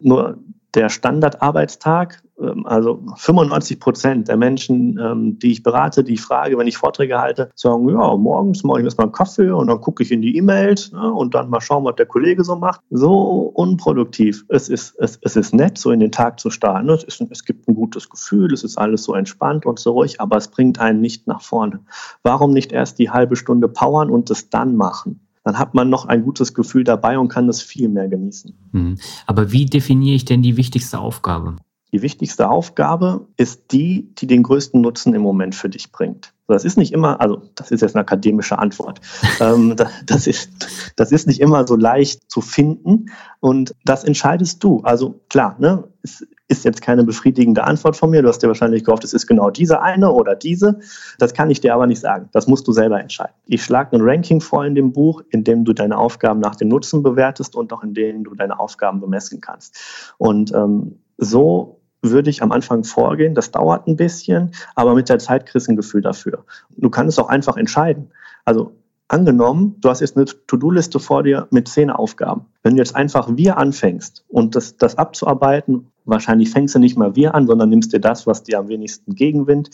Nur der Standardarbeitstag, ähm, also 95 Prozent der Menschen, ähm, die ich berate, die ich frage, wenn ich Vorträge halte, sagen, ja, morgens mache ich erstmal einen Kaffee und dann gucke ich in die E-Mails ne, und dann mal schauen, was der Kollege so macht. So unproduktiv. Es ist, es, es ist nett, so in den Tag zu starten. Es, ist, es gibt ein gutes Gefühl, es ist alles so entspannt und so ruhig, aber es bringt einen nicht nach vorne. Warum nicht erst die halbe Stunde powern und es dann machen? Dann hat man noch ein gutes Gefühl dabei und kann das viel mehr genießen. Mhm. Aber wie definiere ich denn die wichtigste Aufgabe? Die wichtigste Aufgabe ist die, die den größten Nutzen im Moment für dich bringt. Das ist nicht immer, also das ist jetzt eine akademische Antwort. *laughs* ähm, das, ist, das ist nicht immer so leicht zu finden und das entscheidest du. Also klar, ne, es ist jetzt keine befriedigende Antwort von mir. Du hast dir wahrscheinlich gehofft, es ist genau diese eine oder diese. Das kann ich dir aber nicht sagen. Das musst du selber entscheiden. Ich schlage ein Ranking vor in dem Buch, in dem du deine Aufgaben nach dem Nutzen bewertest und auch in dem du deine Aufgaben bemessen kannst. Und ähm, so würde ich am Anfang vorgehen. Das dauert ein bisschen, aber mit der Zeit kriegst du ein Gefühl dafür. Du kannst es auch einfach entscheiden. Also angenommen, du hast jetzt eine To-Do-Liste vor dir mit zehn Aufgaben. Wenn du jetzt einfach wir anfängst und das, das abzuarbeiten, wahrscheinlich fängst du nicht mal wir an, sondern nimmst dir das, was dir am wenigsten Gegenwind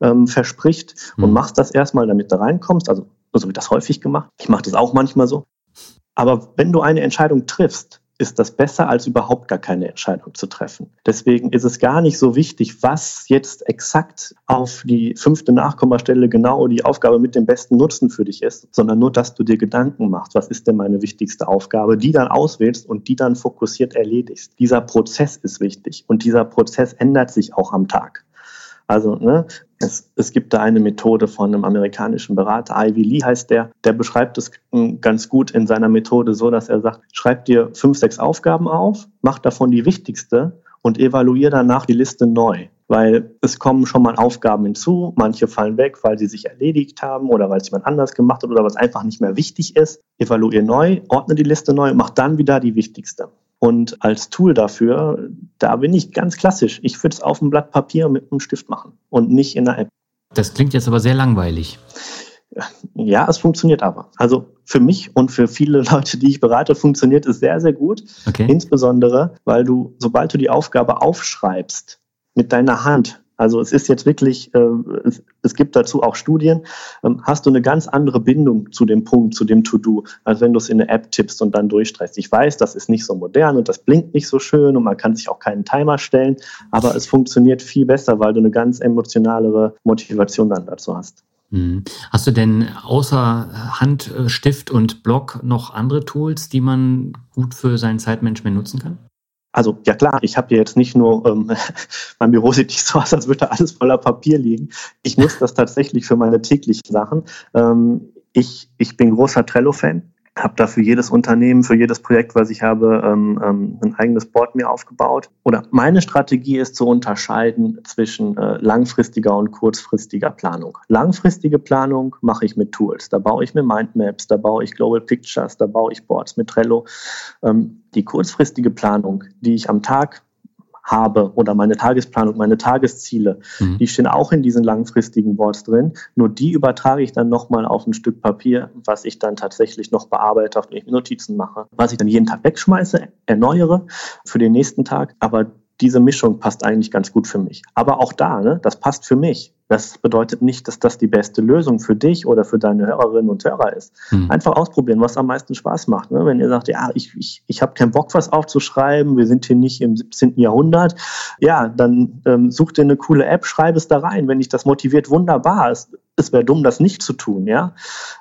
ähm, verspricht mhm. und machst das erstmal, damit du reinkommst. Also so wird das häufig gemacht. Ich mache das auch manchmal so. Aber wenn du eine Entscheidung triffst, ist das besser, als überhaupt gar keine Entscheidung zu treffen. Deswegen ist es gar nicht so wichtig, was jetzt exakt auf die fünfte Nachkommastelle genau die Aufgabe mit dem besten Nutzen für dich ist, sondern nur, dass du dir Gedanken machst, was ist denn meine wichtigste Aufgabe, die dann auswählst und die dann fokussiert erledigst. Dieser Prozess ist wichtig und dieser Prozess ändert sich auch am Tag. Also ne, es, es gibt da eine Methode von einem amerikanischen Berater, Ivy Lee heißt der, der beschreibt es ganz gut in seiner Methode so, dass er sagt, schreib dir fünf, sechs Aufgaben auf, mach davon die wichtigste und evaluiere danach die Liste neu. Weil es kommen schon mal Aufgaben hinzu, manche fallen weg, weil sie sich erledigt haben oder weil es jemand anders gemacht hat oder was einfach nicht mehr wichtig ist. Evaluiere neu, ordne die Liste neu, mach dann wieder die wichtigste. Und als Tool dafür, da bin ich ganz klassisch. Ich würde es auf einem Blatt Papier mit einem Stift machen und nicht in einer App. Das klingt jetzt aber sehr langweilig. Ja, es funktioniert aber. Also für mich und für viele *laughs* Leute, die ich berate, funktioniert es sehr, sehr gut. Okay. Insbesondere, weil du, sobald du die Aufgabe aufschreibst mit deiner Hand, also es ist jetzt wirklich, äh, es, gibt dazu auch Studien, ähm, hast du eine ganz andere Bindung zu dem Punkt, zu dem To-Do, als wenn du es in eine App tippst und dann durchstreichst. Ich weiß, das ist nicht so modern und das blinkt nicht so schön und man kann sich auch keinen Timer stellen, aber es funktioniert viel besser, weil du eine ganz emotionalere Motivation dann dazu hast. Mhm. Hast du denn außer Hand, Stift und Block noch andere Tools, die man gut für sein Zeitmanagement nutzen kann? Also ja klar, ich habe hier jetzt nicht nur, ähm, *laughs* mein Büro sieht nicht so aus, als würde alles voller Papier liegen. Ich nutze das tatsächlich für meine täglichen Sachen. Ähm, ich, ich bin großer Trello-Fan habe da für jedes Unternehmen, für jedes Projekt, was ich habe, ähm, ähm, ein eigenes Board mir aufgebaut. Oder meine Strategie ist zu unterscheiden zwischen äh, langfristiger und kurzfristiger Planung. Langfristige Planung mache ich mit Tools. Da baue ich mir Mindmaps, da baue ich Global Pictures, da baue ich Boards mit Trello. Ähm, die kurzfristige Planung, die ich am Tag habe oder meine Tagesplanung, meine Tagesziele, mhm. die stehen auch in diesen langfristigen Boards drin. Nur die übertrage ich dann nochmal auf ein Stück Papier, was ich dann tatsächlich noch bearbeite, auf dem ich Notizen mache, was ich dann jeden Tag wegschmeiße, erneuere für den nächsten Tag. Aber diese Mischung passt eigentlich ganz gut für mich. Aber auch da, ne, das passt für mich. Das bedeutet nicht, dass das die beste Lösung für dich oder für deine Hörerinnen und Hörer ist. Hm. Einfach ausprobieren, was am meisten Spaß macht. Ne? Wenn ihr sagt, ja, ich, ich, ich habe keinen Bock, was aufzuschreiben, wir sind hier nicht im 17. Jahrhundert, ja, dann ähm, such dir eine coole App, schreib es da rein. Wenn dich das motiviert, wunderbar. Es, es wäre dumm, das nicht zu tun, ja.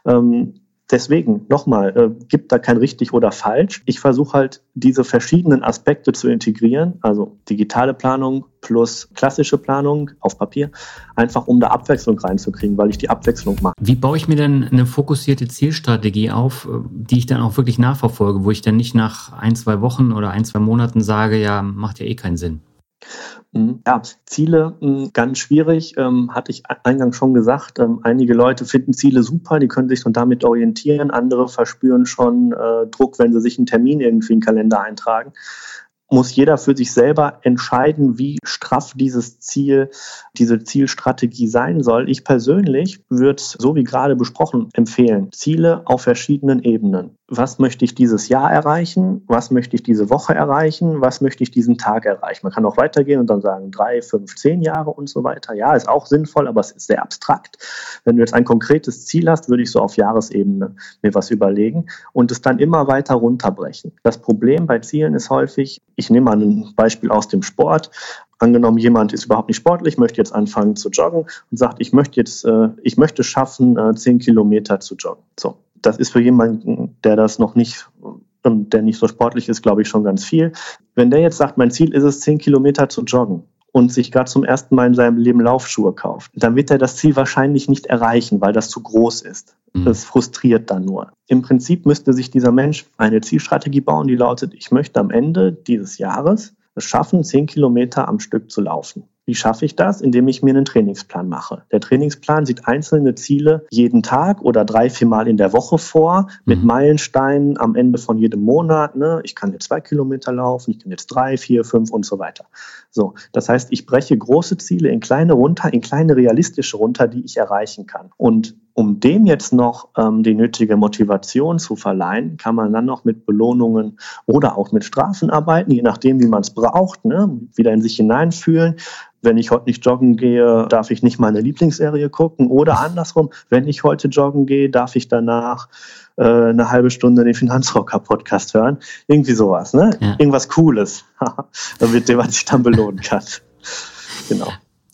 Ähm, Deswegen nochmal, äh, gibt da kein richtig oder falsch. Ich versuche halt diese verschiedenen Aspekte zu integrieren, also digitale Planung plus klassische Planung auf Papier, einfach um da Abwechslung reinzukriegen, weil ich die Abwechslung mache. Wie baue ich mir denn eine fokussierte Zielstrategie auf, äh, die ich dann auch wirklich nachverfolge, wo ich dann nicht nach ein, zwei Wochen oder ein, zwei Monaten sage, ja, macht ja eh keinen Sinn? Mhm. Ja, Ziele hm, ganz schwierig, ähm, hatte ich eingangs schon gesagt. Ähm, einige Leute finden Ziele super, die können sich schon damit orientieren. Andere verspüren schon äh, Druck, wenn sie sich einen Termin irgendwie in den Kalender eintragen muss jeder für sich selber entscheiden, wie straff dieses Ziel, diese Zielstrategie sein soll. Ich persönlich würde, so wie gerade besprochen, empfehlen, Ziele auf verschiedenen Ebenen was möchte ich dieses Jahr erreichen, was möchte ich diese Woche erreichen, was möchte ich diesen Tag erreichen. Man kann auch weitergehen und dann sagen drei, fünf, zehn Jahre und so weiter. Ja, ist auch sinnvoll, aber es ist sehr abstrakt. Wenn du jetzt ein konkretes Ziel hast, würde ich so auf Jahresebene mir was überlegen und es dann immer weiter runterbrechen. Das Problem bei Zielen ist häufig, ich nehme mal ein Beispiel aus dem Sport, Angenommen, jemand ist überhaupt nicht sportlich, möchte jetzt anfangen zu joggen und sagt, ich möchte jetzt, äh, ich möchte schaffen, äh, zehn Kilometer zu joggen. So, das ist für jemanden, der das noch nicht der nicht so sportlich ist, glaube ich schon ganz viel. Wenn der jetzt sagt, mein Ziel ist es, zehn Kilometer zu joggen, und sich gerade zum ersten Mal in seinem Leben Laufschuhe kauft, dann wird er das Ziel wahrscheinlich nicht erreichen, weil das zu groß ist. Mhm. Das frustriert dann nur. Im Prinzip müsste sich dieser Mensch eine Zielstrategie bauen, die lautet, ich möchte am Ende dieses Jahres es schaffen, zehn Kilometer am Stück zu laufen. Wie schaffe ich das? Indem ich mir einen Trainingsplan mache. Der Trainingsplan sieht einzelne Ziele jeden Tag oder drei, vier Mal in der Woche vor, mit mhm. Meilensteinen am Ende von jedem Monat. Ne? Ich kann jetzt zwei Kilometer laufen, ich kann jetzt drei, vier, fünf und so weiter. So, das heißt, ich breche große Ziele in kleine runter, in kleine realistische runter, die ich erreichen kann. Und um dem jetzt noch ähm, die nötige Motivation zu verleihen, kann man dann noch mit Belohnungen oder auch mit Strafen arbeiten, je nachdem, wie man es braucht, ne? wieder in sich hineinfühlen. Wenn ich heute nicht joggen gehe, darf ich nicht meine Lieblingsserie gucken. Oder andersrum, wenn ich heute joggen gehe, darf ich danach äh, eine halbe Stunde den Finanzrocker-Podcast hören. Irgendwie sowas, ne? Ja. Irgendwas Cooles, *laughs* mit dem man sich dann belohnen kann. *laughs* Genau.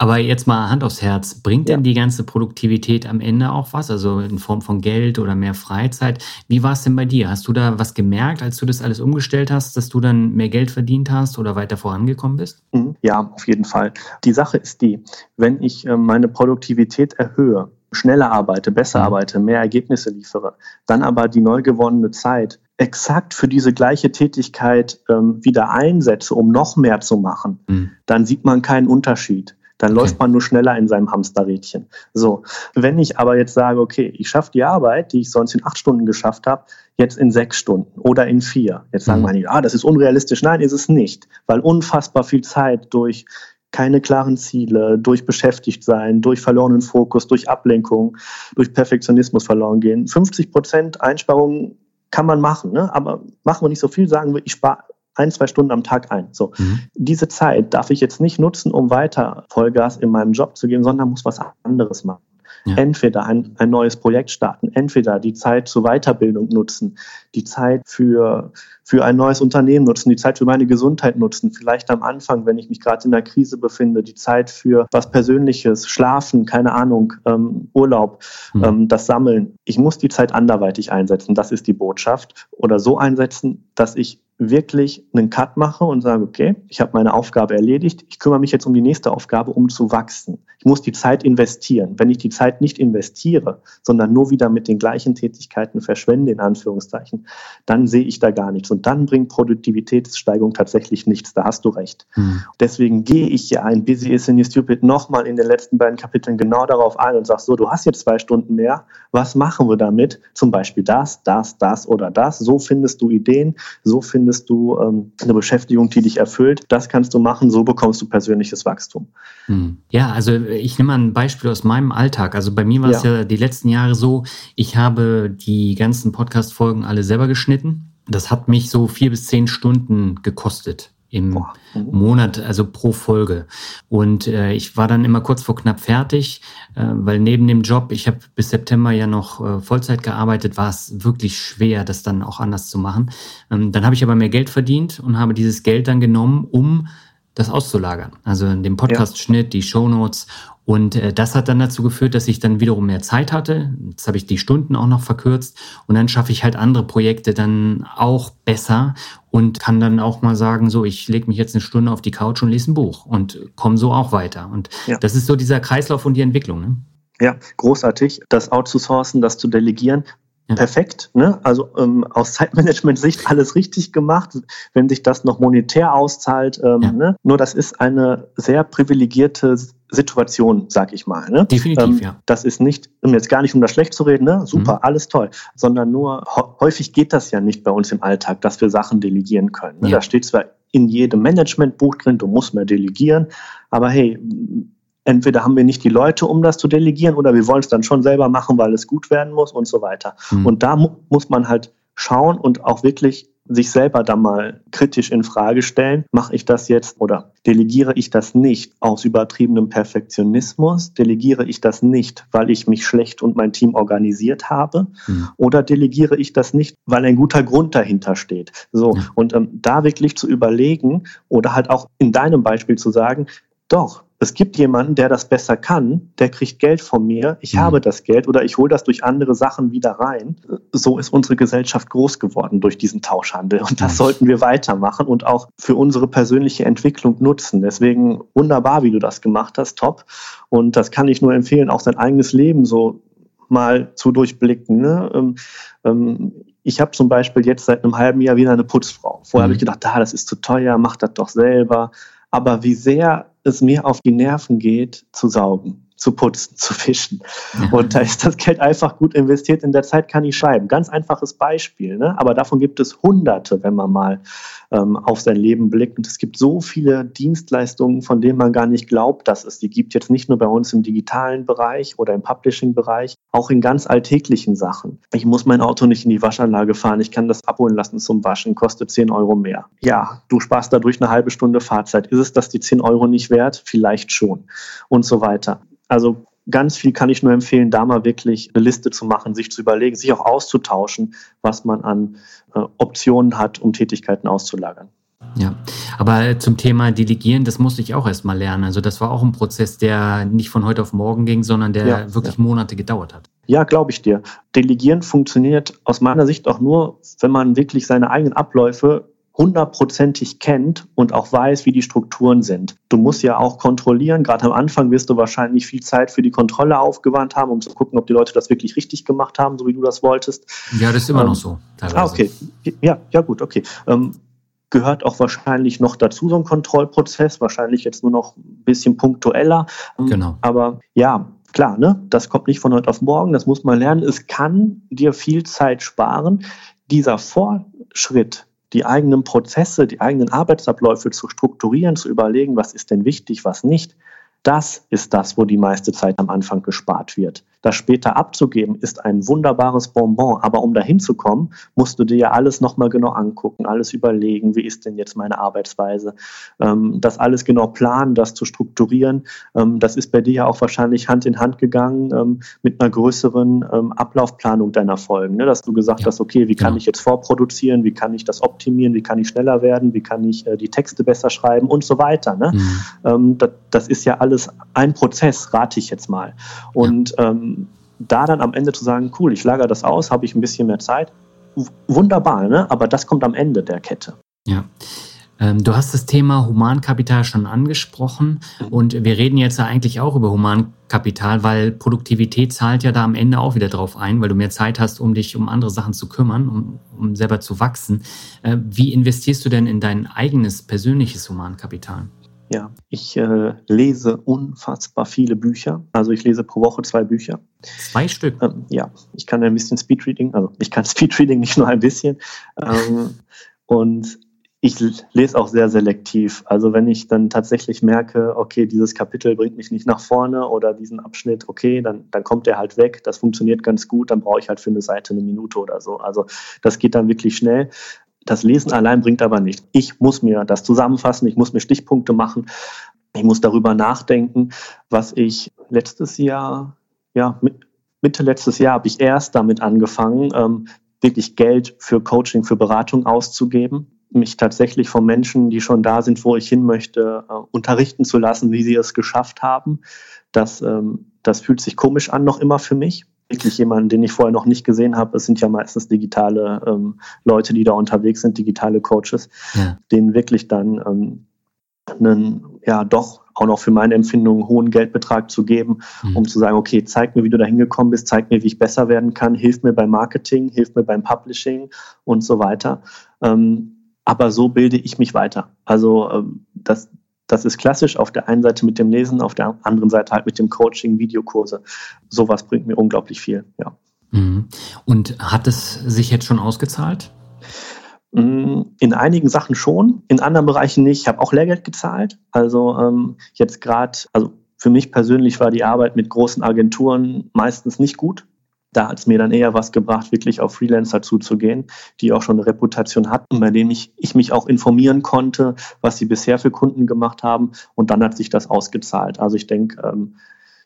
Aber jetzt mal Hand aufs Herz, bringt ja. denn die ganze Produktivität am Ende auch was? Also in Form von Geld oder mehr Freizeit? Wie war es denn bei dir? Hast du da was gemerkt, als du das alles umgestellt hast, dass du dann mehr Geld verdient hast oder weiter vorangekommen bist? Mhm. Ja, auf jeden Fall. Die Sache ist die, wenn ich äh, meine Produktivität erhöhe, schneller arbeite, besser mhm. arbeite, mehr Ergebnisse liefere, dann aber die neu gewonnene Zeit exakt für diese gleiche Tätigkeit ähm, wieder einsetze, um noch mehr zu machen, mhm. dann sieht man keinen Unterschied. Dann okay. läuft man nur schneller in seinem Hamsterrädchen. So, wenn ich aber jetzt sage, okay, ich schaffe die Arbeit, die ich sonst in acht Stunden geschafft habe, jetzt in sechs Stunden oder in vier. Jetzt sagen mhm. manche, ah, das ist unrealistisch. Nein, ist es nicht, weil unfassbar viel Zeit durch keine klaren Ziele, durch beschäftigt sein, durch verlorenen Fokus, durch Ablenkung, durch Perfektionismus verloren gehen. 50 Prozent Einsparungen kann man machen, ne? aber machen wir nicht so viel, sagen wir, ich spare ein, zwei Stunden am Tag ein. So. Mhm. Diese Zeit darf ich jetzt nicht nutzen, um weiter Vollgas in meinem Job zu geben, sondern muss was anderes machen. Ja. Entweder ein, ein neues Projekt starten, entweder die Zeit zur Weiterbildung nutzen, die Zeit für, für ein neues Unternehmen nutzen, die Zeit für meine Gesundheit nutzen, vielleicht am Anfang, wenn ich mich gerade in der Krise befinde, die Zeit für was Persönliches, Schlafen, keine Ahnung, ähm, Urlaub, mhm. ähm, das Sammeln. Ich muss die Zeit anderweitig einsetzen, das ist die Botschaft. Oder so einsetzen, dass ich wirklich einen Cut mache und sage, okay, ich habe meine Aufgabe erledigt, ich kümmere mich jetzt um die nächste Aufgabe, um zu wachsen. Ich muss die Zeit investieren. Wenn ich die Zeit nicht investiere, sondern nur wieder mit den gleichen Tätigkeiten verschwende, in Anführungszeichen, dann sehe ich da gar nichts. Und dann bringt Produktivitätssteigerung tatsächlich nichts. Da hast du recht. Hm. Deswegen gehe ich ja ein Busy is in Stupid nochmal in den letzten beiden Kapiteln genau darauf ein und sage so, du hast jetzt zwei Stunden mehr. Was machen wir damit? Zum Beispiel das, das, das oder das. So findest du Ideen. So findest du ähm, eine Beschäftigung, die dich erfüllt. Das kannst du machen. So bekommst du persönliches Wachstum. Hm. Ja, also ich nehme mal ein Beispiel aus meinem Alltag. Also bei mir war es ja. ja die letzten Jahre so, ich habe die ganzen Podcast-Folgen alle selber geschnitten. Das hat mich so vier bis zehn Stunden gekostet im mhm. Monat, also pro Folge. Und äh, ich war dann immer kurz vor knapp fertig, äh, weil neben dem Job, ich habe bis September ja noch äh, Vollzeit gearbeitet, war es wirklich schwer, das dann auch anders zu machen. Ähm, dann habe ich aber mehr Geld verdient und habe dieses Geld dann genommen, um das auszulagern. Also den Podcast-Schnitt, die Shownotes. Und äh, das hat dann dazu geführt, dass ich dann wiederum mehr Zeit hatte. Jetzt habe ich die Stunden auch noch verkürzt und dann schaffe ich halt andere Projekte dann auch besser und kann dann auch mal sagen, so, ich lege mich jetzt eine Stunde auf die Couch und lese ein Buch und komme so auch weiter. Und ja. das ist so dieser Kreislauf und die Entwicklung. Ne? Ja, großartig, das outzusourcen, das zu delegieren. Perfekt, ne? Also ähm, aus Zeitmanagement-Sicht *laughs* alles richtig gemacht, wenn sich das noch monetär auszahlt. Ähm, ja. ne? Nur das ist eine sehr privilegierte Situation, sag ich mal. Ne? Definitiv, ähm, ja. Das ist nicht, um jetzt gar nicht um das schlecht zu reden, ne? super, mhm. alles toll, sondern nur häufig geht das ja nicht bei uns im Alltag, dass wir Sachen delegieren können. Ne? Ja. Da steht zwar in jedem Managementbuch drin, du musst mehr delegieren, aber hey, entweder haben wir nicht die Leute, um das zu delegieren, oder wir wollen es dann schon selber machen, weil es gut werden muss und so weiter. Mhm. Und da mu muss man halt schauen und auch wirklich sich selber da mal kritisch in Frage stellen, mache ich das jetzt oder delegiere ich das nicht aus übertriebenem Perfektionismus, delegiere ich das nicht, weil ich mich schlecht und mein Team organisiert habe mhm. oder delegiere ich das nicht, weil ein guter Grund dahinter steht. So mhm. und ähm, da wirklich zu überlegen oder halt auch in deinem Beispiel zu sagen, doch, es gibt jemanden, der das besser kann, der kriegt Geld von mir, ich mhm. habe das Geld oder ich hole das durch andere Sachen wieder rein. So ist unsere Gesellschaft groß geworden durch diesen Tauschhandel und das mhm. sollten wir weitermachen und auch für unsere persönliche Entwicklung nutzen. Deswegen wunderbar, wie du das gemacht hast, top. Und das kann ich nur empfehlen, auch sein eigenes Leben so mal zu durchblicken. Ne? Ähm, ähm, ich habe zum Beispiel jetzt seit einem halben Jahr wieder eine Putzfrau. Vorher mhm. habe ich gedacht, da, das ist zu teuer, mach das doch selber. Aber wie sehr es mir auf die Nerven geht, zu saugen zu putzen, *laughs* zu fischen. Und da ist das Geld einfach gut investiert. In der Zeit kann ich schreiben. Ganz einfaches Beispiel. Ne? Aber davon gibt es Hunderte, wenn man mal ähm, auf sein Leben blickt. Und es gibt so viele Dienstleistungen, von denen man gar nicht glaubt, dass es die gibt. Jetzt nicht nur bei uns im digitalen Bereich oder im Publishing-Bereich, auch in ganz alltäglichen Sachen. Ich muss mein Auto nicht in die Waschanlage fahren. Ich kann das abholen lassen zum Waschen. Kostet 10 Euro mehr. Ja, du sparst dadurch eine halbe Stunde Fahrzeit. Ist es das die 10 Euro nicht wert? Vielleicht schon. Und so weiter. Also ganz viel kann ich nur empfehlen, da mal wirklich eine Liste zu machen, sich zu überlegen, sich auch auszutauschen, was man an äh, Optionen hat, um Tätigkeiten auszulagern. Ja, aber zum Thema Delegieren, das musste ich auch erst mal lernen. Also das war auch ein Prozess, der nicht von heute auf morgen ging, sondern der ja, wirklich ja. Monate gedauert hat. Ja, glaube ich dir. Delegieren funktioniert aus meiner Sicht auch nur, wenn man wirklich seine eigenen Abläufe hundertprozentig kennt und auch weiß, wie die Strukturen sind. Du musst ja auch kontrollieren. Gerade am Anfang wirst du wahrscheinlich viel Zeit für die Kontrolle aufgewandt haben, um zu gucken, ob die Leute das wirklich richtig gemacht haben, so wie du das wolltest. Ja, das ist immer ähm, noch so. Teilweise. Ah, okay. Ja, ja gut, okay. Ähm, gehört auch wahrscheinlich noch dazu, so ein Kontrollprozess, wahrscheinlich jetzt nur noch ein bisschen punktueller. Ähm, genau. Aber ja, klar, ne, das kommt nicht von heute auf morgen, das muss man lernen. Es kann dir viel Zeit sparen. Dieser Fortschritt, die eigenen Prozesse, die eigenen Arbeitsabläufe zu strukturieren, zu überlegen, was ist denn wichtig, was nicht, das ist das, wo die meiste Zeit am Anfang gespart wird. Das später abzugeben ist ein wunderbares Bonbon, aber um dahin zu kommen, musst du dir ja alles nochmal genau angucken, alles überlegen, wie ist denn jetzt meine Arbeitsweise, ähm, das alles genau planen, das zu strukturieren. Ähm, das ist bei dir ja auch wahrscheinlich Hand in Hand gegangen ähm, mit einer größeren Ablaufplanung deiner Folgen, ne? dass du gesagt ja. hast, okay, wie kann genau. ich jetzt vorproduzieren, wie kann ich das optimieren, wie kann ich schneller werden, wie kann ich äh, die Texte besser schreiben und so weiter. Ne? Mhm. Das, ist ja alles alles ein Prozess, rate ich jetzt mal. Und ja. Da dann am Ende zu sagen, cool, ich lagere das aus, habe ich ein bisschen mehr Zeit, wunderbar, ne? aber das kommt am Ende der Kette. Ja. Ähm, du hast das Thema Humankapital schon angesprochen mhm. und wir reden jetzt eigentlich auch über Humankapital, weil Produktivität zahlt ja da am Ende auch wieder drauf ein, weil du mehr Zeit hast, um dich um andere Sachen zu kümmern, um, um selber zu wachsen. Äh, wie investierst du denn in dein eigenes persönliches Humankapital? Ja, ich äh, lese unfassbar viele Bücher. Also ich lese pro Woche zwei Bücher. Zwei Stück? Ähm, ja, ich kann ein bisschen Speedreading, also ich kann *laughs* Speedreading nicht nur ein bisschen. Ähm, und ich lese auch sehr selektiv. Also wenn ich dann tatsächlich merke, okay, dieses Kapitel bringt mich nicht nach vorne oder diesen Abschnitt, okay, dann, dann kommt der halt weg. Das funktioniert ganz gut. Dann brauche ich halt für eine Seite eine Minute oder so. Also das geht dann wirklich schnell. Das Lesen allein bringt aber nichts. Ich muss mir das zusammenfassen, ich muss mir Stichpunkte machen, ich muss darüber nachdenken, was ich letztes Jahr, ja, Mitte letztes Jahr habe ich erst damit angefangen, ähm, wirklich Geld für Coaching, für Beratung auszugeben mich tatsächlich von Menschen, die schon da sind, wo ich hin möchte, äh, unterrichten zu lassen, wie sie es geschafft haben. Das, ähm, das fühlt sich komisch an noch immer für mich wirklich jemanden, den ich vorher noch nicht gesehen habe. Es sind ja meistens digitale ähm, Leute, die da unterwegs sind, digitale Coaches, ja. denen wirklich dann ähm, einen, ja, doch auch noch für meine Empfindungen hohen Geldbetrag zu geben, mhm. um zu sagen, okay, zeig mir, wie du da hingekommen bist, zeig mir, wie ich besser werden kann, hilf mir beim Marketing, hilf mir beim Publishing und so weiter. Ähm, aber so bilde ich mich weiter. Also ähm, das, das ist klassisch auf der einen Seite mit dem Lesen, auf der anderen Seite halt mit dem Coaching, Videokurse. Sowas bringt mir unglaublich viel, ja. Mhm. Und hat es sich jetzt schon ausgezahlt? Mm, in einigen Sachen schon, in anderen Bereichen nicht. Ich habe auch Lehrgeld gezahlt. Also ähm, jetzt gerade, also für mich persönlich war die Arbeit mit großen Agenturen meistens nicht gut da hat es mir dann eher was gebracht, wirklich auf Freelancer zuzugehen, die auch schon eine Reputation hatten, bei denen ich, ich mich auch informieren konnte, was sie bisher für Kunden gemacht haben. Und dann hat sich das ausgezahlt. Also ich denke, ähm,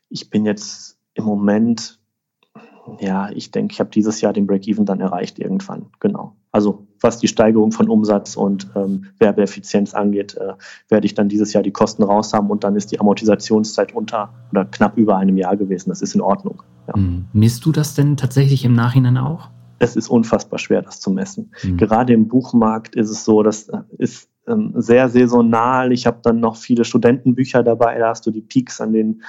ich bin jetzt im Moment, ja, ich denke, ich habe dieses Jahr den Break-Even dann erreicht irgendwann. Genau. Also was die Steigerung von Umsatz und ähm, Werbeeffizienz angeht, äh, werde ich dann dieses Jahr die Kosten raus haben und dann ist die Amortisationszeit unter oder knapp über einem Jahr gewesen. Das ist in Ordnung. Ja. Mhm. Misst du das denn tatsächlich im Nachhinein auch? Es ist unfassbar schwer, das zu messen. Mhm. Gerade im Buchmarkt ist es so, das ist ähm, sehr saisonal. Ich habe dann noch viele Studentenbücher dabei, da hast du die Peaks an den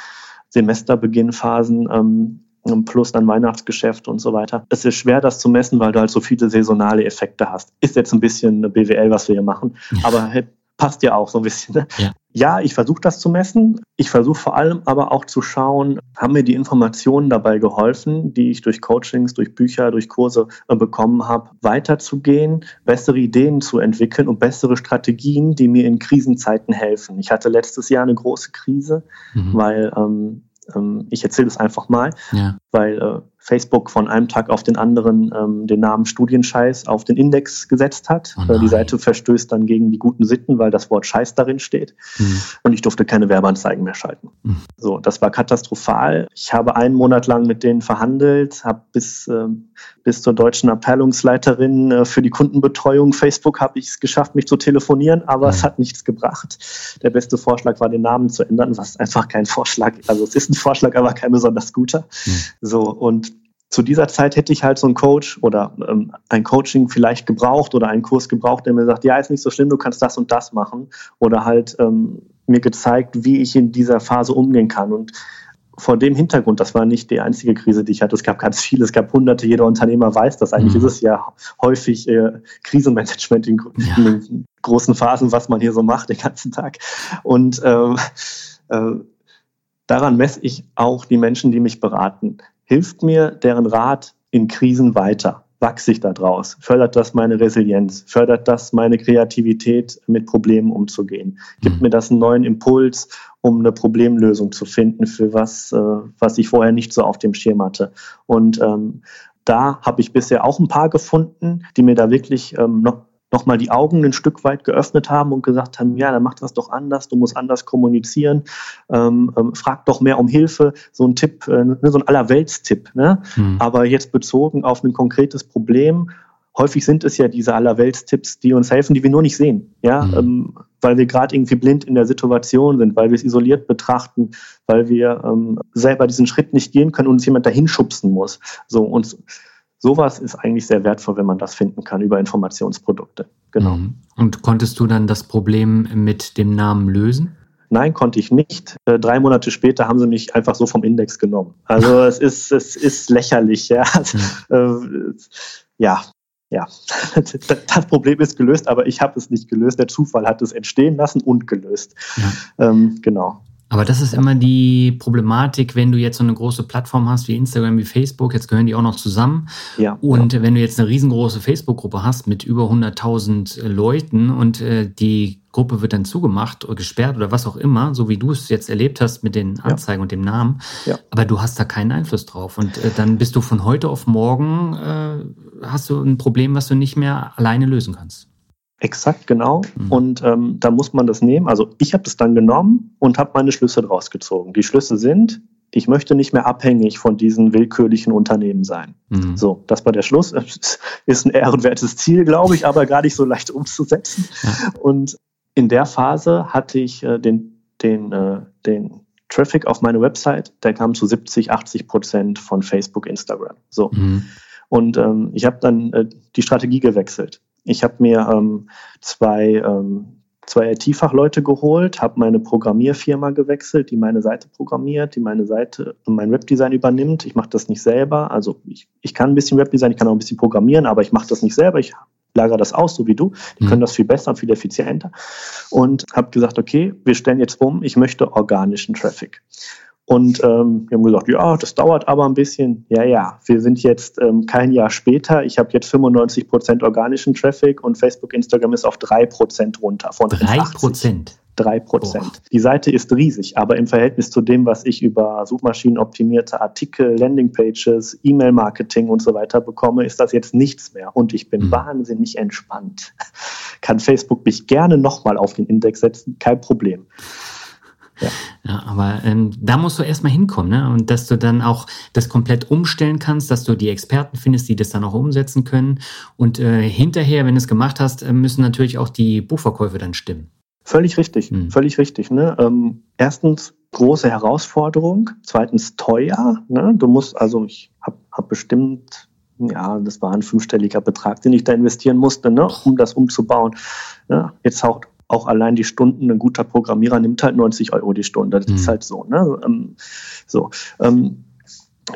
Semesterbeginnphasen. Ähm, plus dann Weihnachtsgeschäft und so weiter. Es ist schwer, das zu messen, weil du halt so viele saisonale Effekte hast. Ist jetzt ein bisschen eine BWL, was wir hier machen, aber passt ja auch so ein bisschen. Ne? Ja. ja, ich versuche das zu messen. Ich versuche vor allem aber auch zu schauen, haben mir die Informationen dabei geholfen, die ich durch Coachings, durch Bücher, durch Kurse äh, bekommen habe, weiterzugehen, bessere Ideen zu entwickeln und bessere Strategien, die mir in Krisenzeiten helfen. Ich hatte letztes Jahr eine große Krise, mhm. weil ähm, ähm, ich erzähle es einfach mal, ja. Weil äh, Facebook von einem Tag auf den anderen ähm, den Namen Studienscheiß auf den Index gesetzt hat. Oh äh, die Seite verstößt dann gegen die guten Sitten, weil das Wort Scheiß darin steht. Mhm. Und ich durfte keine Werbeanzeigen mehr schalten. Mhm. So, das war katastrophal. Ich habe einen Monat lang mit denen verhandelt, habe bis, äh, bis zur deutschen Abteilungsleiterin äh, für die Kundenbetreuung Facebook habe ich es geschafft, mich zu telefonieren, aber mhm. es hat nichts gebracht. Der beste Vorschlag war, den Namen zu ändern, was einfach kein Vorschlag, also es ist ein Vorschlag, aber kein besonders guter. So, und zu dieser Zeit hätte ich halt so einen Coach oder ähm, ein Coaching vielleicht gebraucht oder einen Kurs gebraucht, der mir sagt, ja, ist nicht so schlimm, du kannst das und das machen. Oder halt ähm, mir gezeigt, wie ich in dieser Phase umgehen kann. Und vor dem Hintergrund, das war nicht die einzige Krise, die ich hatte. Es gab ganz viele, es gab hunderte, jeder Unternehmer weiß das. Eigentlich mhm. ist es ja häufig äh, Krisenmanagement in, ja. in, großen Phasen, was man hier so macht den ganzen Tag. Und äh, äh, daran messe ich auch die Menschen, die mich beraten hilft mir deren Rat in Krisen weiter? Wachse ich da draus? Fördert das meine Resilienz? Fördert das meine Kreativität, mit Problemen umzugehen? Gibt mhm. mir das einen neuen Impuls, um eine Problemlösung zu finden für was, äh, was ich vorher nicht so auf dem Schirm hatte? Und ähm, da habe ich bisher auch ein paar gefunden, die mir da wirklich ähm, noch nochmal die Augen ein Stück weit geöffnet haben und gesagt haben, ja, dann mach das doch anders, du musst anders kommunizieren, ähm, ähm, frag doch mehr um Hilfe, so ein Tipp, äh, ne, so ein Allerweltstipp. Ne? Mhm. Aber jetzt bezogen auf ein konkretes Problem, häufig sind es ja diese Allerweltstipps, die uns helfen, die wir nur nicht sehen, ja, mhm. ähm, weil wir gerade irgendwie blind in der Situation sind, weil wir es isoliert betrachten, weil wir ähm, selber diesen Schritt nicht gehen können und uns jemand dahin schubsen muss. So, und sowas ist eigentlich sehr wertvoll, wenn man das finden kann über Informationsprodukte. Genau. Mhm. Und konntest du dann das Problem mit dem Namen lösen? Nein, konnte ich nicht. Äh, drei Monate später haben sie mich einfach so vom Index genommen. Also *laughs* es ist, es ist lächerlich, ja. Mhm. ja, ja. *laughs* Das Problem ist gelöst, aber ich habe es nicht gelöst. Der Zufall hat es entstehen lassen und gelöst. Ja. Ähm, genau. Aber das ist immer die Problematik, wenn du jetzt so eine große Plattform hast wie Instagram, wie Facebook, jetzt gehören die auch noch zusammen. Ja, und ja. wenn du jetzt eine riesengroße Facebook-Gruppe hast mit über 100.000 äh, Leuten und äh, die Gruppe wird dann zugemacht oder gesperrt oder was auch immer, so wie du es jetzt erlebt hast mit den Anzeigen ja. und dem Namen, ja. aber du hast da keinen Einfluss drauf. Und äh, dann bist du von heute auf morgen, äh, hast du ein Problem, was du nicht mehr alleine lösen kannst. Exakt, genau. Mhm. Und ähm, da muss man das nehmen. Also ich habe das dann genommen und habe meine Schlüsse draus gezogen. Die Schlüsse sind, ich möchte nicht mehr abhängig von diesen willkürlichen Unternehmen sein. Mhm. So, das war der Schluss. *laughs* Ist ein ehrenwertes Ziel, glaube ich, aber gar nicht so leicht umzusetzen. Ja. Und in der Phase hatte ich äh, den, den, äh, den Traffic auf meine Website, der kam zu 70, 80 Prozent von Facebook, Instagram. So. Mhm. Und ähm, ich habe dann äh, die Strategie gewechselt. Ich habe mir ähm, zwei, ähm, zwei IT-Fachleute geholt, habe meine Programmierfirma gewechselt, die meine Seite programmiert, die meine Seite, mein Webdesign übernimmt. Ich mache das nicht selber. Also ich, ich kann ein bisschen Webdesign, ich kann auch ein bisschen programmieren, aber ich mache das nicht selber. Ich lagere das aus, so wie du. Die mhm. können das viel besser und viel effizienter. Und habe gesagt, okay, wir stellen jetzt um, ich möchte organischen Traffic. Und ähm, wir haben gesagt, ja, das dauert aber ein bisschen. Ja, ja, wir sind jetzt ähm, kein Jahr später. Ich habe jetzt 95 Prozent organischen Traffic und Facebook, Instagram ist auf drei Prozent runter. Von drei Prozent? Drei Prozent. Die Seite ist riesig, aber im Verhältnis zu dem, was ich über suchmaschinenoptimierte Artikel, Landingpages, E-Mail-Marketing und so weiter bekomme, ist das jetzt nichts mehr. Und ich bin mhm. wahnsinnig entspannt. Kann Facebook mich gerne nochmal auf den Index setzen, kein Problem. Ja. ja aber ähm, da musst du erstmal hinkommen, ne? Und dass du dann auch das komplett umstellen kannst, dass du die Experten findest, die das dann auch umsetzen können. Und äh, hinterher, wenn du es gemacht hast, äh, müssen natürlich auch die Buchverkäufe dann stimmen. Völlig richtig, hm. völlig richtig. Ne? Ähm, erstens große Herausforderung, zweitens teuer. Ne? Du musst, also ich habe hab bestimmt, ja, das war ein fünfstelliger Betrag, den ich da investieren musste, ne? um das umzubauen. Ja, jetzt auch, auch allein die Stunden, ein guter Programmierer nimmt halt 90 Euro die Stunde. Das hm. ist halt so. Ne? Ähm, so. Ähm,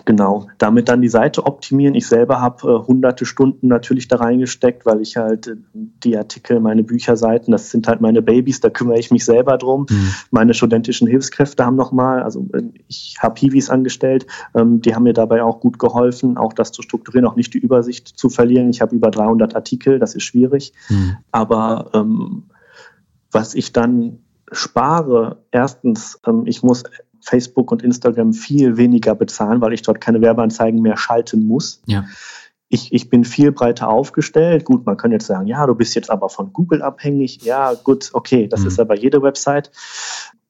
Genau, damit dann die Seite optimieren. Ich selber habe äh, hunderte Stunden natürlich da reingesteckt, weil ich halt äh, die Artikel, meine Bücherseiten, das sind halt meine Babys, da kümmere ich mich selber drum. Mhm. Meine studentischen Hilfskräfte haben nochmal, also äh, ich habe Hiwis angestellt, ähm, die haben mir dabei auch gut geholfen, auch das zu strukturieren, auch nicht die Übersicht zu verlieren. Ich habe über 300 Artikel, das ist schwierig, mhm. aber ähm, was ich dann spare, erstens, ähm, ich muss Facebook und Instagram viel weniger bezahlen, weil ich dort keine Werbeanzeigen mehr schalten muss. Ja. Ich, ich bin viel breiter aufgestellt. Gut, man kann jetzt sagen, ja, du bist jetzt aber von Google abhängig. Ja, gut, okay, das mhm. ist aber jede Website.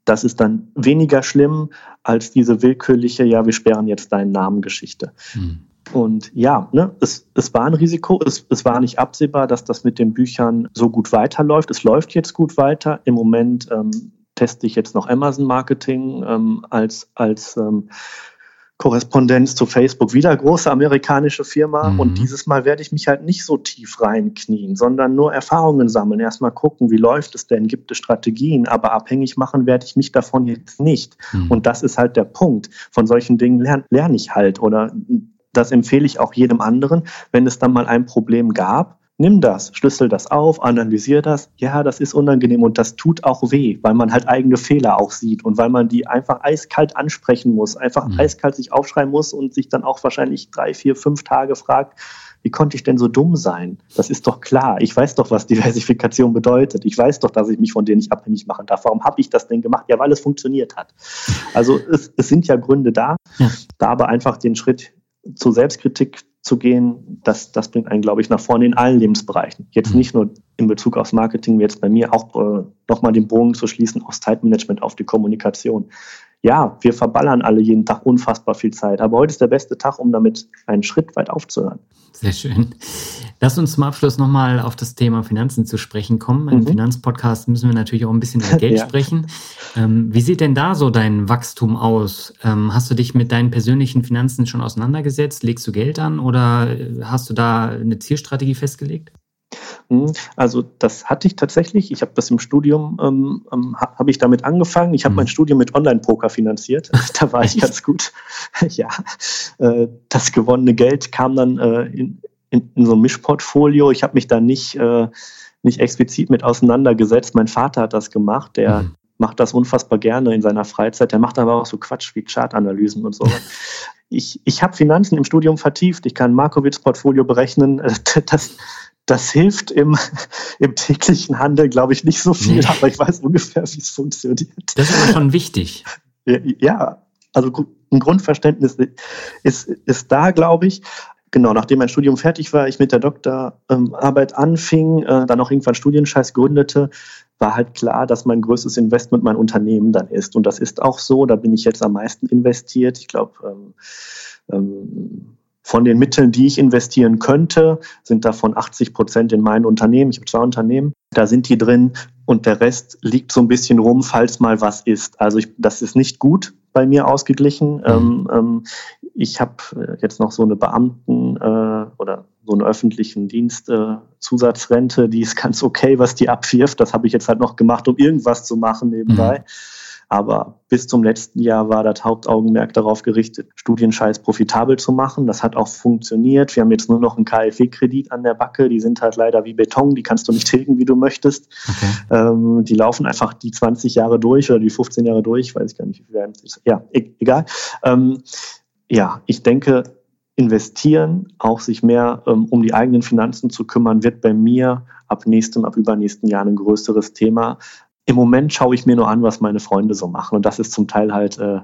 Das ist dann weniger schlimm als diese willkürliche, ja, wir sperren jetzt deinen Namen Geschichte. Mhm. Und ja, ne, es, es war ein Risiko. Es, es war nicht absehbar, dass das mit den Büchern so gut weiterläuft. Es läuft jetzt gut weiter. Im Moment ähm, teste ich jetzt noch Amazon Marketing ähm, als, als ähm, Korrespondenz zu Facebook, wieder große amerikanische Firma. Mhm. Und dieses Mal werde ich mich halt nicht so tief reinknien, sondern nur Erfahrungen sammeln. Erstmal gucken, wie läuft es denn? Gibt es Strategien? Aber abhängig machen werde ich mich davon jetzt nicht. Mhm. Und das ist halt der Punkt. Von solchen Dingen lerne lern ich halt oder das empfehle ich auch jedem anderen. Wenn es dann mal ein Problem gab, nimm das, schlüssel das auf, analysier das. Ja, das ist unangenehm und das tut auch weh, weil man halt eigene Fehler auch sieht und weil man die einfach eiskalt ansprechen muss, einfach mhm. eiskalt sich aufschreiben muss und sich dann auch wahrscheinlich drei, vier, fünf Tage fragt, wie konnte ich denn so dumm sein? Das ist doch klar. Ich weiß doch, was Diversifikation bedeutet. Ich weiß doch, dass ich mich von denen nicht abhängig machen darf. Warum habe ich das denn gemacht? Ja, weil es funktioniert hat. Also es, es sind ja Gründe da, ja. da aber einfach den Schritt zur Selbstkritik zu gehen, das, das bringt einen, glaube ich, nach vorne in allen Lebensbereichen. Jetzt mhm. nicht nur in Bezug aufs Marketing, wie jetzt bei mir, auch äh, nochmal den Bogen zu schließen aufs Zeitmanagement, auf die Kommunikation. Ja, wir verballern alle jeden Tag unfassbar viel Zeit, aber heute ist der beste Tag, um damit einen Schritt weit aufzuhören. Sehr schön. Lass uns zum Abschluss nochmal auf das Thema Finanzen zu sprechen kommen. Im mhm. Finanzpodcast müssen wir natürlich auch ein bisschen über Geld *laughs* ja. sprechen. Ähm, wie sieht denn da so dein Wachstum aus? Ähm, hast du dich mit deinen persönlichen Finanzen schon auseinandergesetzt? Legst du Geld an oder hast du da eine Zielstrategie festgelegt? Mhm. Also das hatte ich tatsächlich. Ich habe das im Studium, ähm, ähm habe ich damit angefangen. Ich habe mhm. mein Studium mit Online-Poker finanziert. *laughs* da war ich ganz gut. *laughs* ja, äh, das gewonnene Geld kam dann äh, in, in, in, so ein Mischportfolio. Ich habe mich da nicht, äh, nicht explizit mit auseinandergesetzt. Mein Vater hat das gemacht. Der mhm. macht das unfassbar gerne in seiner Freizeit. Der macht aber auch so Quatsch wie Chartanalysen und so. *laughs* ich, ich habe Finanzen im Studium vertieft. Ich kann Markowitz-Portfolio berechnen. Das, das hilft im, *laughs* im täglichen Handel, glaube ich, nicht so viel, nee. aber ich weiß ungefähr, wie es funktioniert. Das ist aber schon wichtig. Ja, also ein Grundverständnis ist, ist da, glaube ich. Genau, nachdem mein Studium fertig war, ich mit der Doktorarbeit anfing, äh, dann auch irgendwann Studienscheiß gründete, war halt klar, dass mein größtes Investment mein Unternehmen dann ist. Und das ist auch so, da bin ich jetzt am meisten investiert. Ich glaube, ähm, ähm, von den Mitteln, die ich investieren könnte, sind davon 80 Prozent in mein Unternehmen. Ich habe zwei Unternehmen. Da sind die drin und der Rest liegt so ein bisschen rum, falls mal was ist. Also ich, das ist nicht gut bei mir ausgeglichen. Mhm. Ähm, ähm, ich habe äh, jetzt noch so eine Beamten- äh, oder so eine öffentlichen Dienst äh, Zusatzrente, die ist ganz okay, was die abwirft. Das habe ich jetzt halt noch gemacht, um irgendwas zu machen nebenbei. Mhm. Aber bis zum letzten Jahr war das Hauptaugenmerk darauf gerichtet, Studienscheiß profitabel zu machen. Das hat auch funktioniert. Wir haben jetzt nur noch einen KfW-Kredit an der Backe. Die sind halt leider wie Beton. Die kannst du nicht *laughs* tilgen, wie du möchtest. Okay. Ähm, die laufen einfach die 20 Jahre durch oder die 15 Jahre durch. Weiß ich gar nicht, wie viel ist. Ja, e egal. Ähm, ja, ich denke, investieren, auch sich mehr ähm, um die eigenen Finanzen zu kümmern, wird bei mir ab nächstem, ab übernächsten Jahr ein größeres Thema, im Moment schaue ich mir nur an, was meine Freunde so machen. Und das ist zum Teil halt äh,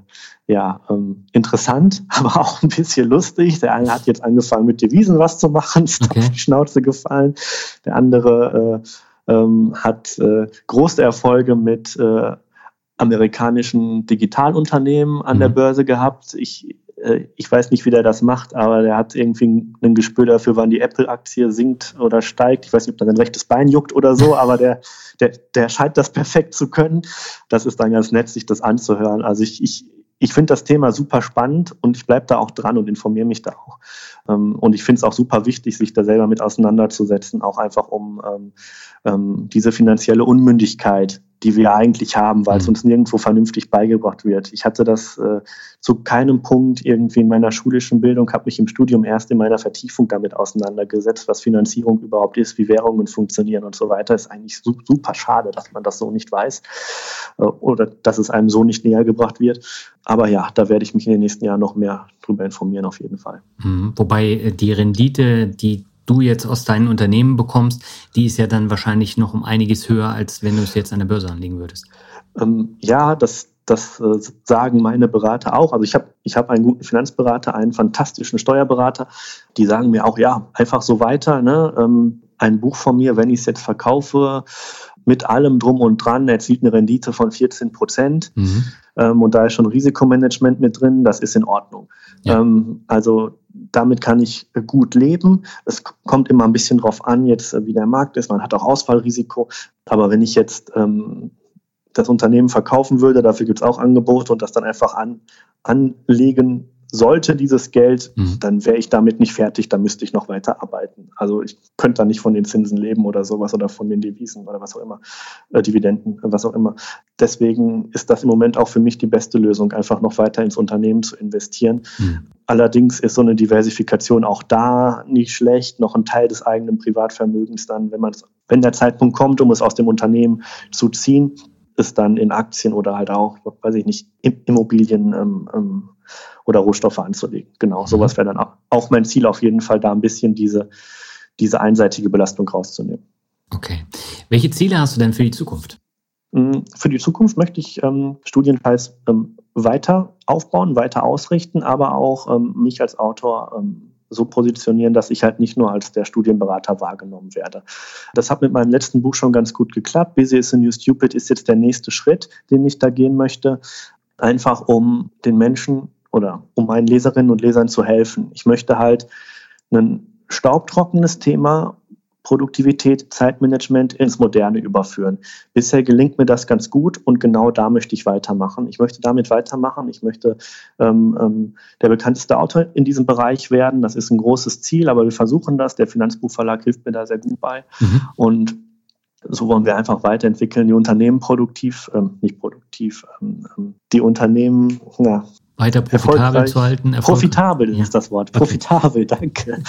ja ähm, interessant, *laughs* aber auch ein bisschen lustig. Der eine hat jetzt angefangen, mit Devisen was zu machen, *laughs* ist okay. auf die Schnauze gefallen. Der andere äh, ähm, hat äh, große Erfolge mit äh, amerikanischen Digitalunternehmen an mhm. der Börse gehabt. Ich, ich weiß nicht, wie der das macht, aber der hat irgendwie ein Gespür dafür, wann die Apple-Aktie sinkt oder steigt. Ich weiß nicht, ob dann sein rechtes Bein juckt oder so, aber der, der, der scheint das perfekt zu können. Das ist dann ganz nett, sich das anzuhören. Also ich, ich, ich finde das Thema super spannend und ich bleibe da auch dran und informiere mich da auch. Ähm, und ich finde es auch super wichtig, sich da selber mit auseinanderzusetzen, auch einfach um ähm, ähm, diese finanzielle Unmündigkeit die wir eigentlich haben, weil es mhm. uns nirgendwo vernünftig beigebracht wird. Ich hatte das äh, zu keinem Punkt irgendwie in meiner schulischen Bildung, habe mich im Studium erst in meiner Vertiefung damit auseinandergesetzt, was Finanzierung überhaupt ist, wie Währungen funktionieren und so weiter. Ist eigentlich super schade, dass man das so nicht weiß äh, oder dass es einem so nicht näher gebracht wird. Aber ja, da werde ich mich in den nächsten Jahren noch mehr drüber informieren, auf jeden Fall. Mhm. Wobei äh, die Rendite, die du jetzt aus deinen Unternehmen bekommst, die ist ja dann wahrscheinlich noch um einiges höher, als wenn du es jetzt an der Börse anlegen würdest. Ähm, ja, das, das äh, sagen meine Berater auch. Also ich habe ich hab einen guten Finanzberater, einen fantastischen Steuerberater. Die sagen mir auch, ja, einfach so weiter. Ne? Ähm, ein Buch von mir, wenn ich es jetzt verkaufe, mit allem drum und dran, erzielt eine Rendite von 14 Prozent. Mhm. Ähm, und da ist schon Risikomanagement mit drin, das ist in Ordnung. Ja. Ähm, also damit kann ich gut leben. Es kommt immer ein bisschen drauf an, jetzt wie der Markt ist. Man hat auch Ausfallrisiko. Aber wenn ich jetzt ähm, das Unternehmen verkaufen würde, dafür gibt es auch Angebote und das dann einfach an, anlegen sollte dieses Geld, mhm. dann wäre ich damit nicht fertig, dann müsste ich noch weiter arbeiten. Also ich könnte da nicht von den Zinsen leben oder sowas oder von den Devisen oder was auch immer, äh, Dividenden, was auch immer. Deswegen ist das im Moment auch für mich die beste Lösung, einfach noch weiter ins Unternehmen zu investieren. Mhm. Allerdings ist so eine Diversifikation auch da nicht schlecht, noch ein Teil des eigenen Privatvermögens dann, wenn man wenn der Zeitpunkt kommt, um es aus dem Unternehmen zu ziehen, ist dann in Aktien oder halt auch, weiß ich nicht, Immobilien ähm, ähm, oder Rohstoffe anzulegen. Genau, mhm. sowas wäre dann auch, mein Ziel auf jeden Fall, da ein bisschen diese, diese einseitige Belastung rauszunehmen. Okay. Welche Ziele hast du denn für die Zukunft? Mm, für die Zukunft möchte ich ähm, Studienkreis ähm, weiter aufbauen, weiter ausrichten, aber auch ähm, mich als Autor ähm, so positionieren, dass ich halt nicht nur als der Studienberater wahrgenommen werde. Das hat mit meinem letzten Buch schon ganz gut geklappt. Busy is the new stupid ist jetzt der nächste Schritt, den ich da gehen möchte. Einfach um den Menschen oder um meinen Leserinnen und Lesern zu helfen. Ich möchte halt ein staubtrockenes Thema Produktivität, Zeitmanagement ins Moderne überführen. Bisher gelingt mir das ganz gut und genau da möchte ich weitermachen. Ich möchte damit weitermachen. Ich möchte ähm, ähm, der bekannteste Autor in diesem Bereich werden. Das ist ein großes Ziel, aber wir versuchen das. Der Finanzbuchverlag hilft mir da sehr gut bei. Mhm. Und so wollen wir einfach weiterentwickeln, die Unternehmen produktiv, ähm, nicht produktiv, ähm, ähm die Unternehmen, ja, weiter profitabel zu halten. Erfolg profitabel ja. ist das Wort. Profitabel, okay. danke.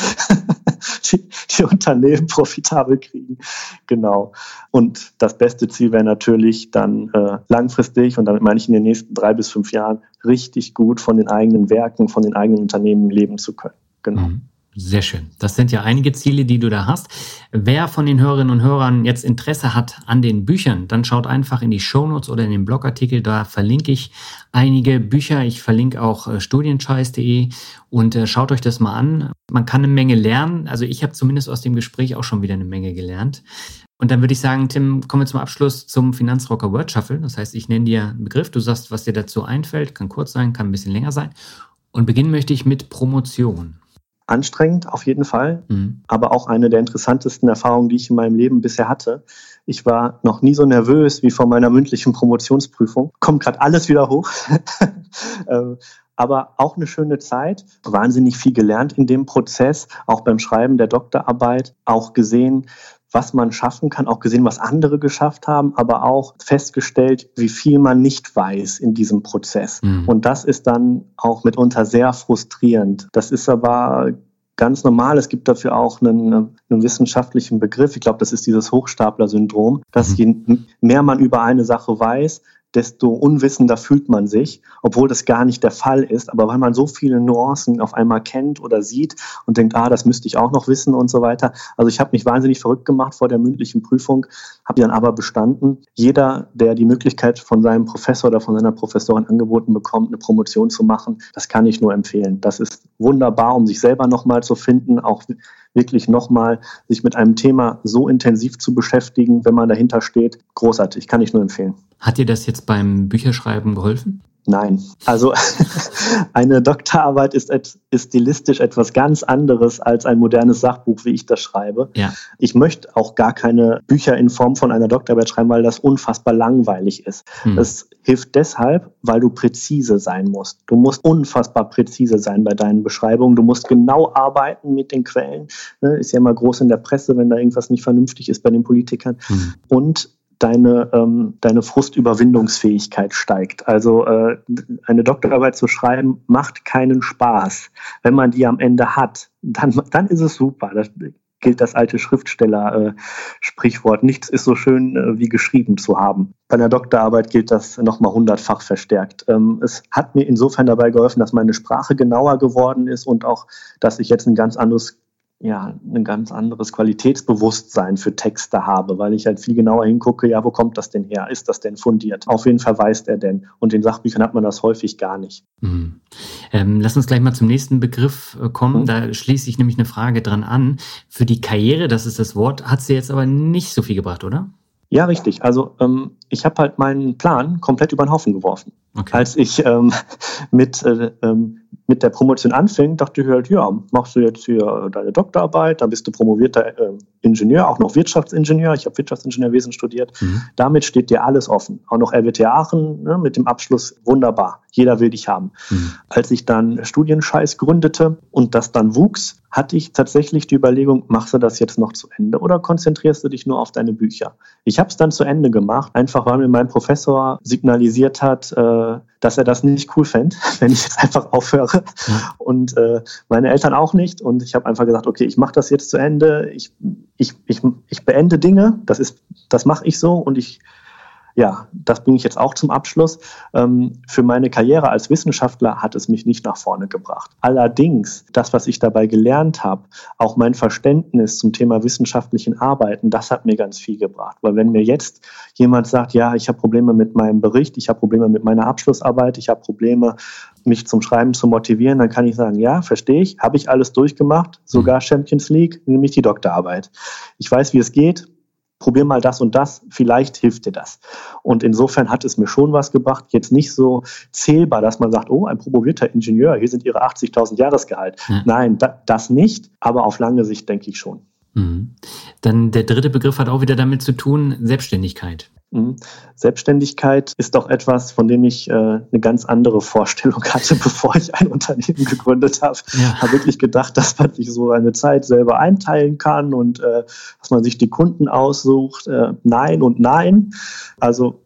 *laughs* die, die, Unternehmen profitabel kriegen. Genau. Und das beste Ziel wäre natürlich dann äh, langfristig, und damit meine ich in den nächsten drei bis fünf Jahren, richtig gut von den eigenen Werken, von den eigenen Unternehmen leben zu können. Genau. Mhm. Sehr schön. Das sind ja einige Ziele, die du da hast. Wer von den Hörerinnen und Hörern jetzt Interesse hat an den Büchern, dann schaut einfach in die Shownotes oder in den Blogartikel. Da verlinke ich einige Bücher. Ich verlinke auch äh, studienscheiß.de und äh, schaut euch das mal an. Man kann eine Menge lernen. Also ich habe zumindest aus dem Gespräch auch schon wieder eine Menge gelernt. Und dann würde ich sagen, Tim, kommen wir zum Abschluss zum Finanzrocker Word Shuffle. Das heißt, ich nenne dir einen Begriff, du sagst, was dir dazu einfällt, kann kurz sein, kann ein bisschen länger sein. Und beginnen möchte ich mit Promotion anstrengend auf jeden Fall, mhm. aber auch eine der interessantesten Erfahrungen, die ich in meinem Leben bisher hatte. Ich war noch nie so nervös wie vor meiner mündlichen Promotionsprüfung. Kommt gerade alles wieder hoch. *laughs* Ähm, aber auch eine schöne Zeit. Wahnsinnig viel gelernt in dem Prozess, auch beim Schreiben der Doktorarbeit, auch gesehen, was man schaffen kann, auch gesehen, was andere geschafft haben, aber auch festgestellt, wie viel man nicht weiß in diesem Prozess. Mhm. Und das ist dann auch mitunter sehr frustrierend. Das ist aber ganz normal. Es gibt dafür auch einen, einen wissenschaftlichen Begriff. Ich glaube, das ist dieses Hochstapler-Syndrom, dass mhm. je mehr man über eine Sache weiß, desto unwissender fühlt man sich, obwohl das gar nicht der Fall ist. Aber weil man so viele Nuancen auf einmal kennt oder sieht und denkt, ah, das müsste ich auch noch wissen und so weiter. Also ich habe mich wahnsinnig verrückt gemacht vor der mündlichen Prüfung, habe dann aber bestanden. Jeder, der die Möglichkeit von seinem Professor oder von seiner Professorin angeboten bekommt, eine Promotion zu machen, das kann ich nur empfehlen. Das ist wunderbar, um sich selber nochmal zu finden, auch wirklich nochmal sich mit einem Thema so intensiv zu beschäftigen, wenn man dahinter steht. Großartig, kann ich nur empfehlen. Hat dir das jetzt beim Bücherschreiben geholfen? Nein. Also *laughs* eine Doktorarbeit ist, ist stilistisch etwas ganz anderes als ein modernes Sachbuch, wie ich das schreibe. Ja. Ich möchte auch gar keine Bücher in Form von einer Doktorarbeit schreiben, weil das unfassbar langweilig ist. Hm. Das hilft deshalb, weil du präzise sein musst. Du musst unfassbar präzise sein bei deinen Beschreibungen. Du musst genau arbeiten mit den Quellen. Ne, ist ja immer groß in der Presse, wenn da irgendwas nicht vernünftig ist bei den Politikern. Hm. Und deine, ähm, deine Frustüberwindungsfähigkeit steigt. Also äh, eine Doktorarbeit zu schreiben macht keinen Spaß. Wenn man die am Ende hat, dann, dann ist es super. Das gilt das alte Schriftsteller-Sprichwort. Äh, Nichts ist so schön äh, wie geschrieben zu haben. Bei einer Doktorarbeit gilt das nochmal hundertfach verstärkt. Ähm, es hat mir insofern dabei geholfen, dass meine Sprache genauer geworden ist und auch, dass ich jetzt ein ganz anderes ja, ein ganz anderes Qualitätsbewusstsein für Texte habe, weil ich halt viel genauer hingucke, ja, wo kommt das denn her? Ist das denn fundiert? Auf wen verweist er denn? Und in Sachbüchern hat man das häufig gar nicht. Mhm. Ähm, lass uns gleich mal zum nächsten Begriff äh, kommen. Mhm. Da schließe ich nämlich eine Frage dran an. Für die Karriere, das ist das Wort, hat sie jetzt aber nicht so viel gebracht, oder? Ja, richtig. Also ähm, ich habe halt meinen Plan komplett über den Haufen geworfen. Okay. Als ich ähm, *laughs* mit, äh, ähm, mit der Promotion anfing, dachte ich halt, ja, machst du jetzt hier deine Doktorarbeit, dann bist du promovierter äh, Ingenieur, auch noch Wirtschaftsingenieur. Ich habe Wirtschaftsingenieurwesen studiert. Mhm. Damit steht dir alles offen. Auch noch RWTH Aachen ne, mit dem Abschluss wunderbar. Jeder will dich haben. Mhm. Als ich dann Studienscheiß gründete und das dann wuchs, hatte ich tatsächlich die Überlegung, machst du das jetzt noch zu Ende oder konzentrierst du dich nur auf deine Bücher? Ich habe es dann zu Ende gemacht, einfach weil mir mein Professor signalisiert hat, äh, dass er das nicht cool fände, *laughs* wenn ich jetzt einfach aufhöre. Ja. Und äh, meine Eltern auch nicht. Und ich habe einfach gesagt, okay, ich mache das jetzt zu Ende. Ich, ich, ich, ich beende Dinge. Das ist, das mache ich so und ich ja, das bringe ich jetzt auch zum Abschluss. Ähm, für meine Karriere als Wissenschaftler hat es mich nicht nach vorne gebracht. Allerdings, das, was ich dabei gelernt habe, auch mein Verständnis zum Thema wissenschaftlichen Arbeiten, das hat mir ganz viel gebracht. Weil wenn mir jetzt jemand sagt, ja, ich habe Probleme mit meinem Bericht, ich habe Probleme mit meiner Abschlussarbeit, ich habe Probleme, mich zum Schreiben zu motivieren, dann kann ich sagen, ja, verstehe ich, habe ich alles durchgemacht, sogar Champions League, nämlich die Doktorarbeit. Ich weiß, wie es geht, probier mal das und das, vielleicht hilft dir das. Und insofern hat es mir schon was gebracht, jetzt nicht so zählbar, dass man sagt, oh, ein promovierter Ingenieur, hier sind Ihre 80.000 Jahresgehalt. Ja. Nein, da, das nicht, aber auf lange Sicht denke ich schon. Mhm. Dann der dritte Begriff hat auch wieder damit zu tun, Selbstständigkeit. Mhm. Selbstständigkeit ist doch etwas, von dem ich äh, eine ganz andere Vorstellung hatte, *laughs* bevor ich ein Unternehmen gegründet habe. Ja. Habe wirklich gedacht, dass man sich so eine Zeit selber einteilen kann und äh, dass man sich die Kunden aussucht. Äh, nein und nein. Also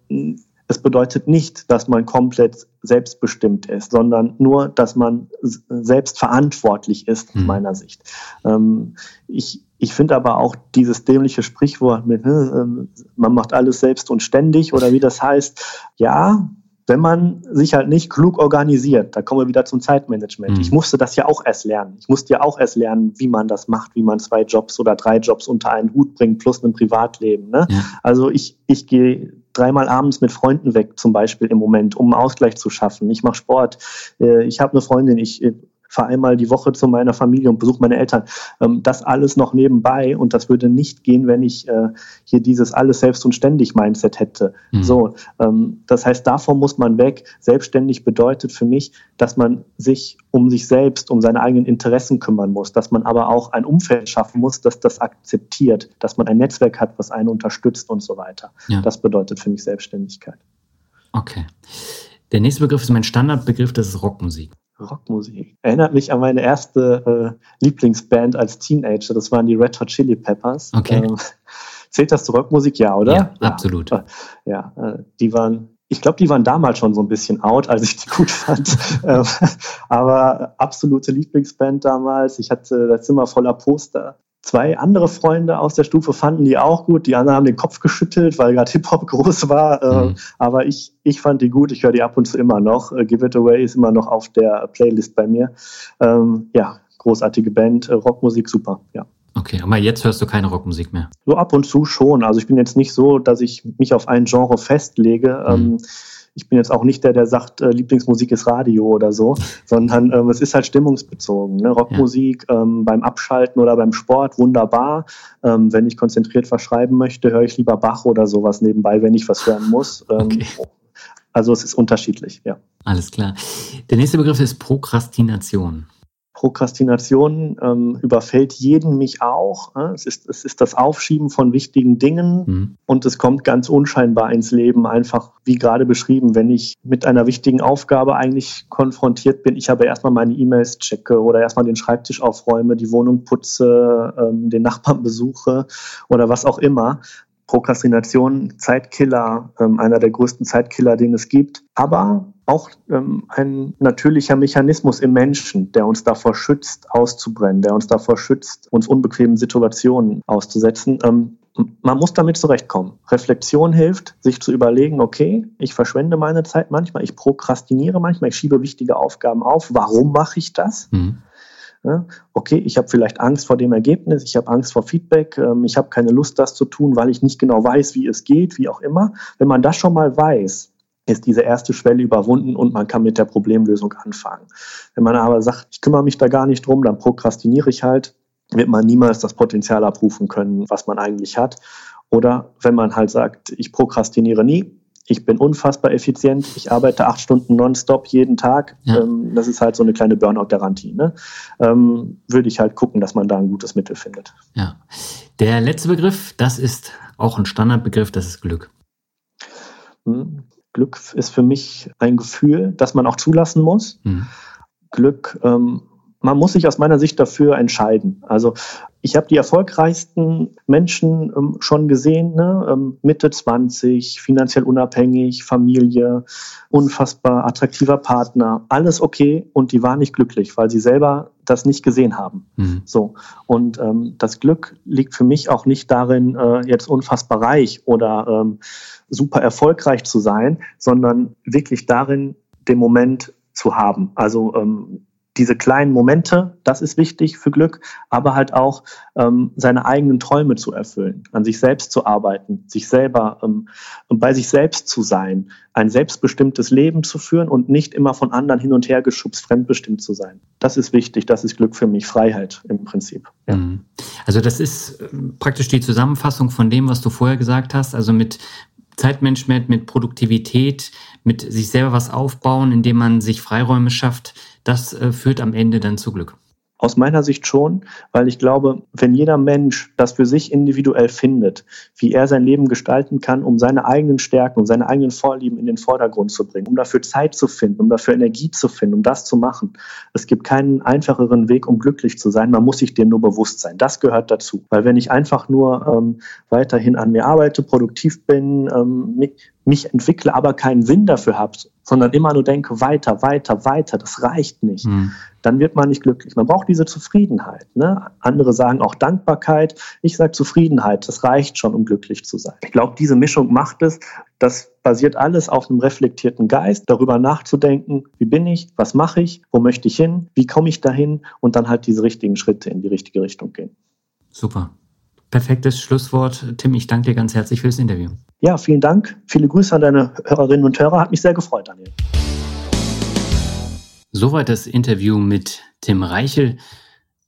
es bedeutet nicht, dass man komplett selbstbestimmt ist, sondern nur, dass man selbst verantwortlich ist, aus mhm. meiner Sicht. Ähm, ich ich finde aber auch dieses dämliche Sprichwort mit, ne, man macht alles selbst und ständig oder wie das heißt, ja, wenn man sich halt nicht klug organisiert, da kommen wir wieder zum Zeitmanagement. Mhm. Ich musste das ja auch erst lernen. Ich musste ja auch erst lernen, wie man das macht, wie man zwei Jobs oder drei Jobs unter einen Hut bringt, plus ein Privatleben. Ne? Ja. Also ich, ich gehe dreimal abends mit Freunden weg, zum Beispiel im Moment, um einen Ausgleich zu schaffen. Ich mache Sport. Äh, ich habe eine Freundin, ich äh, fahre einmal die Woche zu meiner Familie und besuche meine Eltern. Ähm, das alles noch nebenbei und das würde nicht gehen, wenn ich äh, hier dieses alles selbst und ständig Mindset hätte. Mhm. So, ähm, das heißt, davon muss man weg. Selbstständig bedeutet für mich, dass man sich um sich selbst, um seine eigenen Interessen kümmern muss, dass man aber auch ein Umfeld schaffen muss, das das akzeptiert, dass man ein Netzwerk hat, was einen unterstützt und so weiter. Ja. Das bedeutet für mich Selbstständigkeit. Okay. Der nächste Begriff ist mein Standardbegriff, das ist Rockmusik. Rockmusik. Erinnert mich an meine erste äh, Lieblingsband als Teenager. Das waren die Red Hot Chili Peppers. Okay. Ähm, zählt das zur Rockmusik? Ja, oder? Ja, ja. absolut. Ja, äh, die waren, ich glaube, die waren damals schon so ein bisschen out, als ich die gut fand. *laughs* Ähm, aber absolute Lieblingsband damals. Ich hatte das Zimmer voller Poster. Zwei andere Freunde aus der Stufe fanden die auch gut. Die anderen haben den Kopf geschüttelt, weil gerade *laughs* Hip-Hop groß war. Ähm, mhm. aber ich, ich fand die gut. Ich höre die ab und zu immer noch. Äh, Give It Away ist immer noch auf der Playlist bei mir. Ähm, ja, großartige Band. Äh, Rockmusik, super, ja. Okay, aber jetzt hörst du keine Rockmusik mehr? So ab und zu schon. Also ich bin jetzt nicht so, dass ich mich auf ein Genre festlege. Mhm. Ähm, ich bin jetzt auch nicht der, der sagt, äh, Lieblingsmusik ist Radio oder so, sondern ähm, es ist halt stimmungsbezogen. Ne? Rockmusik ja. ähm, beim Abschalten oder beim Sport wunderbar. Ähm, wenn ich konzentriert was schreiben möchte, höre ich lieber Bach oder sowas nebenbei, wenn ich was hören muss. Ähm, okay. Also es ist unterschiedlich, ja. Alles klar. Der nächste Begriff ist Prokrastination. Prokrastination ähm, überfällt jeden, mich auch. Äh? Es, ist, es ist das Aufschieben von wichtigen Dingen mhm. und es kommt ganz unscheinbar ins Leben, einfach wie gerade beschrieben, wenn ich mit einer wichtigen Aufgabe eigentlich konfrontiert bin. Ich aber erstmal meine E-Mails checke oder erstmal den Schreibtisch aufräume, die Wohnung putze, ähm, den Nachbarn besuche oder was auch immer. Prokrastination, Zeitkiller, ähm, einer der größten Zeitkiller, den es gibt. Aber auch ähm, ein natürlicher Mechanismus im Menschen, der uns davor schützt, auszubrennen, der uns davor schützt, uns unbequemen Situationen auszusetzen. Ähm, man muss damit zurechtkommen. Reflexion hilft, sich zu überlegen, okay, ich verschwende meine Zeit manchmal, ich prokrastiniere manchmal, ich schiebe wichtige Aufgaben auf. Warum mache ich das? Mhm. Okay, ich habe vielleicht Angst vor dem Ergebnis, ich habe Angst vor Feedback, ähm, ich habe keine Lust, das zu tun, weil ich nicht genau weiß, wie es geht, wie auch immer. Wenn man das schon mal weiß, ist diese erste Schwelle überwunden und man kann mit der Problemlösung anfangen. Wenn man aber sagt, ich kümmere mich da gar nicht drum, dann prokrastiniere ich halt, wird man niemals das Potenzial abrufen können, was man eigentlich hat. Oder wenn man halt sagt, ich prokrastiniere nie, ich bin unfassbar effizient, ich arbeite acht Stunden nonstop jeden Tag, ja. ähm, das ist halt so eine kleine Burnout-Garantie, ne? ähm, würde ich halt gucken, dass man da ein gutes Mittel findet. Ja. Der letzte Begriff, das ist auch ein Standardbegriff, das ist Glück. Hm. Glück ist für mich ein Gefühl, das man auch zulassen muss. Mhm. Glück, ähm, man muss sich aus meiner Sicht dafür entscheiden. Also ich habe die erfolgreichsten Menschen ähm, schon gesehen, ne? ähm, Mitte 20, finanziell unabhängig, Familie, unfassbar attraktiver Partner, alles okay und die waren nicht glücklich, weil sie selber das nicht gesehen haben. Mhm. So und ähm, das Glück liegt für mich auch nicht darin, äh, jetzt unfassbar reich oder ähm, super erfolgreich zu sein, sondern wirklich darin, den Moment zu haben. Also ähm, diese kleinen Momente, das ist wichtig für Glück, aber halt auch ähm, seine eigenen Träume zu erfüllen, an sich selbst zu arbeiten, sich selber ähm, bei sich selbst zu sein, ein selbstbestimmtes Leben zu führen und nicht immer von anderen hin und her geschubst, fremdbestimmt zu sein. Das ist wichtig, das ist Glück für mich, Freiheit im Prinzip. Ja. Mhm. Also das ist äh, praktisch die Zusammenfassung von dem, was du vorher gesagt hast, also mit Zeitmanagement, mit Produktivität, mit sich selber was aufbauen, indem man sich Freiräume schafft, das äh, führt am Ende dann zu Glück. Aus meiner Sicht schon, weil ich glaube, wenn jeder Mensch das für sich individuell findet, wie er sein Leben gestalten kann, um seine eigenen Stärken und seine eigenen Vorlieben in den Vordergrund zu bringen, um dafür Zeit zu finden, um dafür Energie zu finden, um das zu machen. Es gibt keinen einfacheren Weg, um glücklich zu sein. Man muss sich dem nur bewusst sein. Das gehört dazu. Weil wenn ich einfach nur ähm, weiterhin an mir arbeite, produktiv bin, ähm, mich, mich entwickle, aber keinen Sinn dafür habe, sondern immer nur denke, weiter, weiter, weiter, das reicht nicht, mhm. dann wird man nicht glücklich. Man braucht diese Zufriedenheit. Ne? Andere sagen auch Dankbarkeit. Ich sage Zufriedenheit, das reicht schon, um glücklich zu sein. Ich glaube, diese Mischung macht es. Das basiert alles auf einem reflektierten Geist, darüber nachzudenken, wie bin ich, was mache ich, wo möchte ich hin, wie komme ich dahin und dann halt diese richtigen Schritte in die richtige Richtung gehen. Super. Perfektes Schlusswort. Tim, ich danke dir ganz herzlich für das Interview. Ja, vielen Dank. Viele Grüße an deine Hörerinnen und Hörer. Hat mich sehr gefreut, Daniel. Soweit das Interview mit Tim Reichel.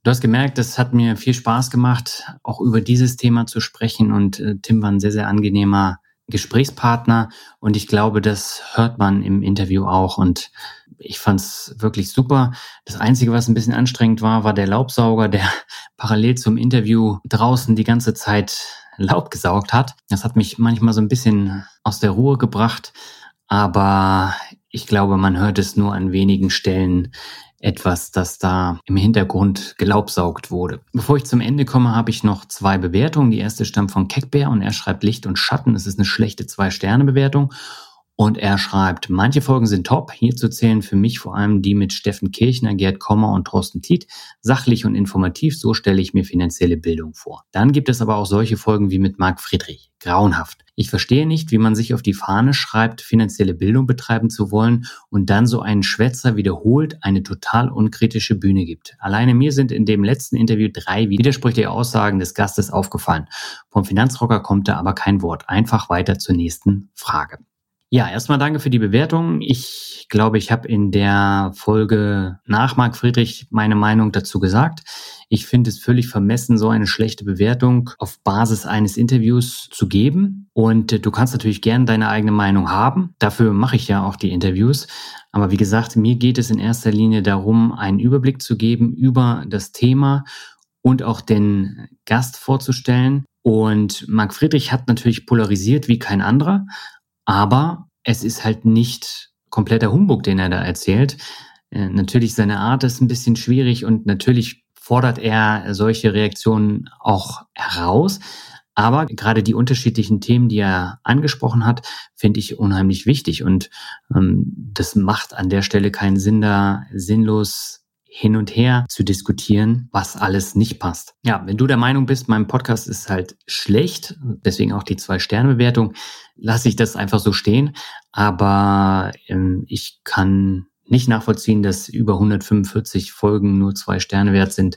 Du hast gemerkt, es hat mir viel Spaß gemacht, auch über dieses Thema zu sprechen. Und äh, Tim war ein sehr, sehr angenehmer Gesprächspartner. Und ich glaube, das hört man im Interview auch. Und ich fand's wirklich super. Das Einzige, was ein bisschen anstrengend war, war der Laubsauger, der *laughs* parallel zum Interview draußen die ganze Zeit Laub gesaugt hat. Das hat mich manchmal so ein bisschen aus der Ruhe gebracht. Aber ich glaube, man hört es nur an wenigen Stellen etwas, das da im Hintergrund gelaubsaugt wurde. Bevor ich zum Ende komme, habe ich noch zwei Bewertungen. Die erste stammt von Keckbär und er schreibt Licht und Schatten. Es ist eine schlechte Zwei-Sterne-Bewertung. Und er schreibt, manche Folgen sind top. Hierzu zählen für mich vor allem die mit Steffen Kirchner, Gerd Kommer und Thorsten Tiet. Sachlich und informativ, so stelle ich mir finanzielle Bildung vor. Dann gibt es aber auch solche Folgen wie mit Marc Friedrich. Grauenhaft. Ich verstehe nicht, wie man sich auf die Fahne schreibt, finanzielle Bildung betreiben zu wollen und dann so einen Schwätzer wiederholt eine total unkritische Bühne gibt. Alleine mir sind in dem letzten Interview drei widersprüchliche Aussagen des Gastes aufgefallen. Vom Finanzrocker kommt da aber kein Wort. Einfach weiter zur nächsten Frage. Ja, erstmal danke für die Bewertung. Ich glaube, ich habe in der Folge nach Marc Friedrich meine Meinung dazu gesagt. Ich finde es völlig vermessen, so eine schlechte Bewertung auf Basis eines Interviews zu geben. Und äh, du kannst natürlich gern deine eigene Meinung haben. Dafür mache ich ja auch die Interviews. Aber wie gesagt, mir geht es in erster Linie darum, einen Überblick zu geben über das Thema und auch den Gast vorzustellen. Und Marc Friedrich hat natürlich polarisiert wie kein anderer. Aber es ist halt nicht kompletter Humbug, den er da erzählt. Äh, natürlich seine Art ist ein bisschen schwierig und natürlich fordert er solche Reaktionen auch heraus. Aber gerade die unterschiedlichen Themen, die er angesprochen hat, finde ich unheimlich wichtig. Und ähm, das macht an der Stelle keinen Sinn, da sinnlos hin und her zu diskutieren, was alles nicht passt. Ja, wenn du der Meinung bist, mein Podcast ist halt schlecht, deswegen auch die Zwei-Sterne-Bewertung, lasse ich das einfach so stehen. Aber ähm, ich kann nicht nachvollziehen, dass über 145 Folgen nur zwei Sterne wert sind.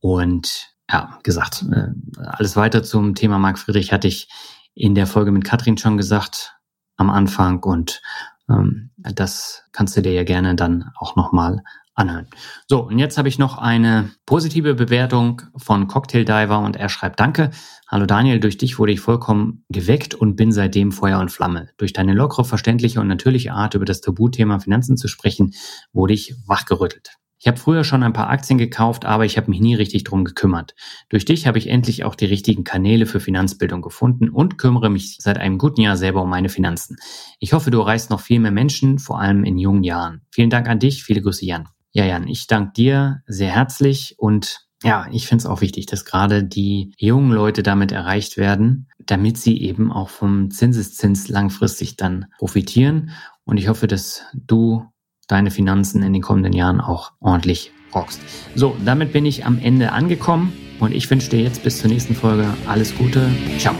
Und ja, gesagt, äh, alles weiter zum Thema Marc Friedrich hatte ich in der Folge mit Katrin schon gesagt am Anfang und ähm, das kannst du dir ja gerne dann auch nochmal anhören. So, und jetzt habe ich noch eine positive Bewertung von Cocktail Diver und er schreibt Danke. Hallo Daniel, durch dich wurde ich vollkommen geweckt und bin seitdem Feuer und Flamme. Durch deine lockere, verständliche und natürliche Art über das Tabuthema Finanzen zu sprechen, wurde ich wachgerüttelt. Ich habe früher schon ein paar Aktien gekauft, aber ich habe mich nie richtig drum gekümmert. Durch dich habe ich endlich auch die richtigen Kanäle für Finanzbildung gefunden und kümmere mich seit einem guten Jahr selber um meine Finanzen. Ich hoffe, du erreichst noch viel mehr Menschen, vor allem in jungen Jahren. Vielen Dank an dich, viele Grüße Jan. Ja, Jan, ich danke dir sehr herzlich und ja, ich finde es auch wichtig, dass gerade die jungen Leute damit erreicht werden, damit sie eben auch vom Zinseszins langfristig dann profitieren. Und ich hoffe, dass du deine Finanzen in den kommenden Jahren auch ordentlich rockst. So, damit bin ich am Ende angekommen und ich wünsche dir jetzt bis zur nächsten Folge alles Gute. Ciao.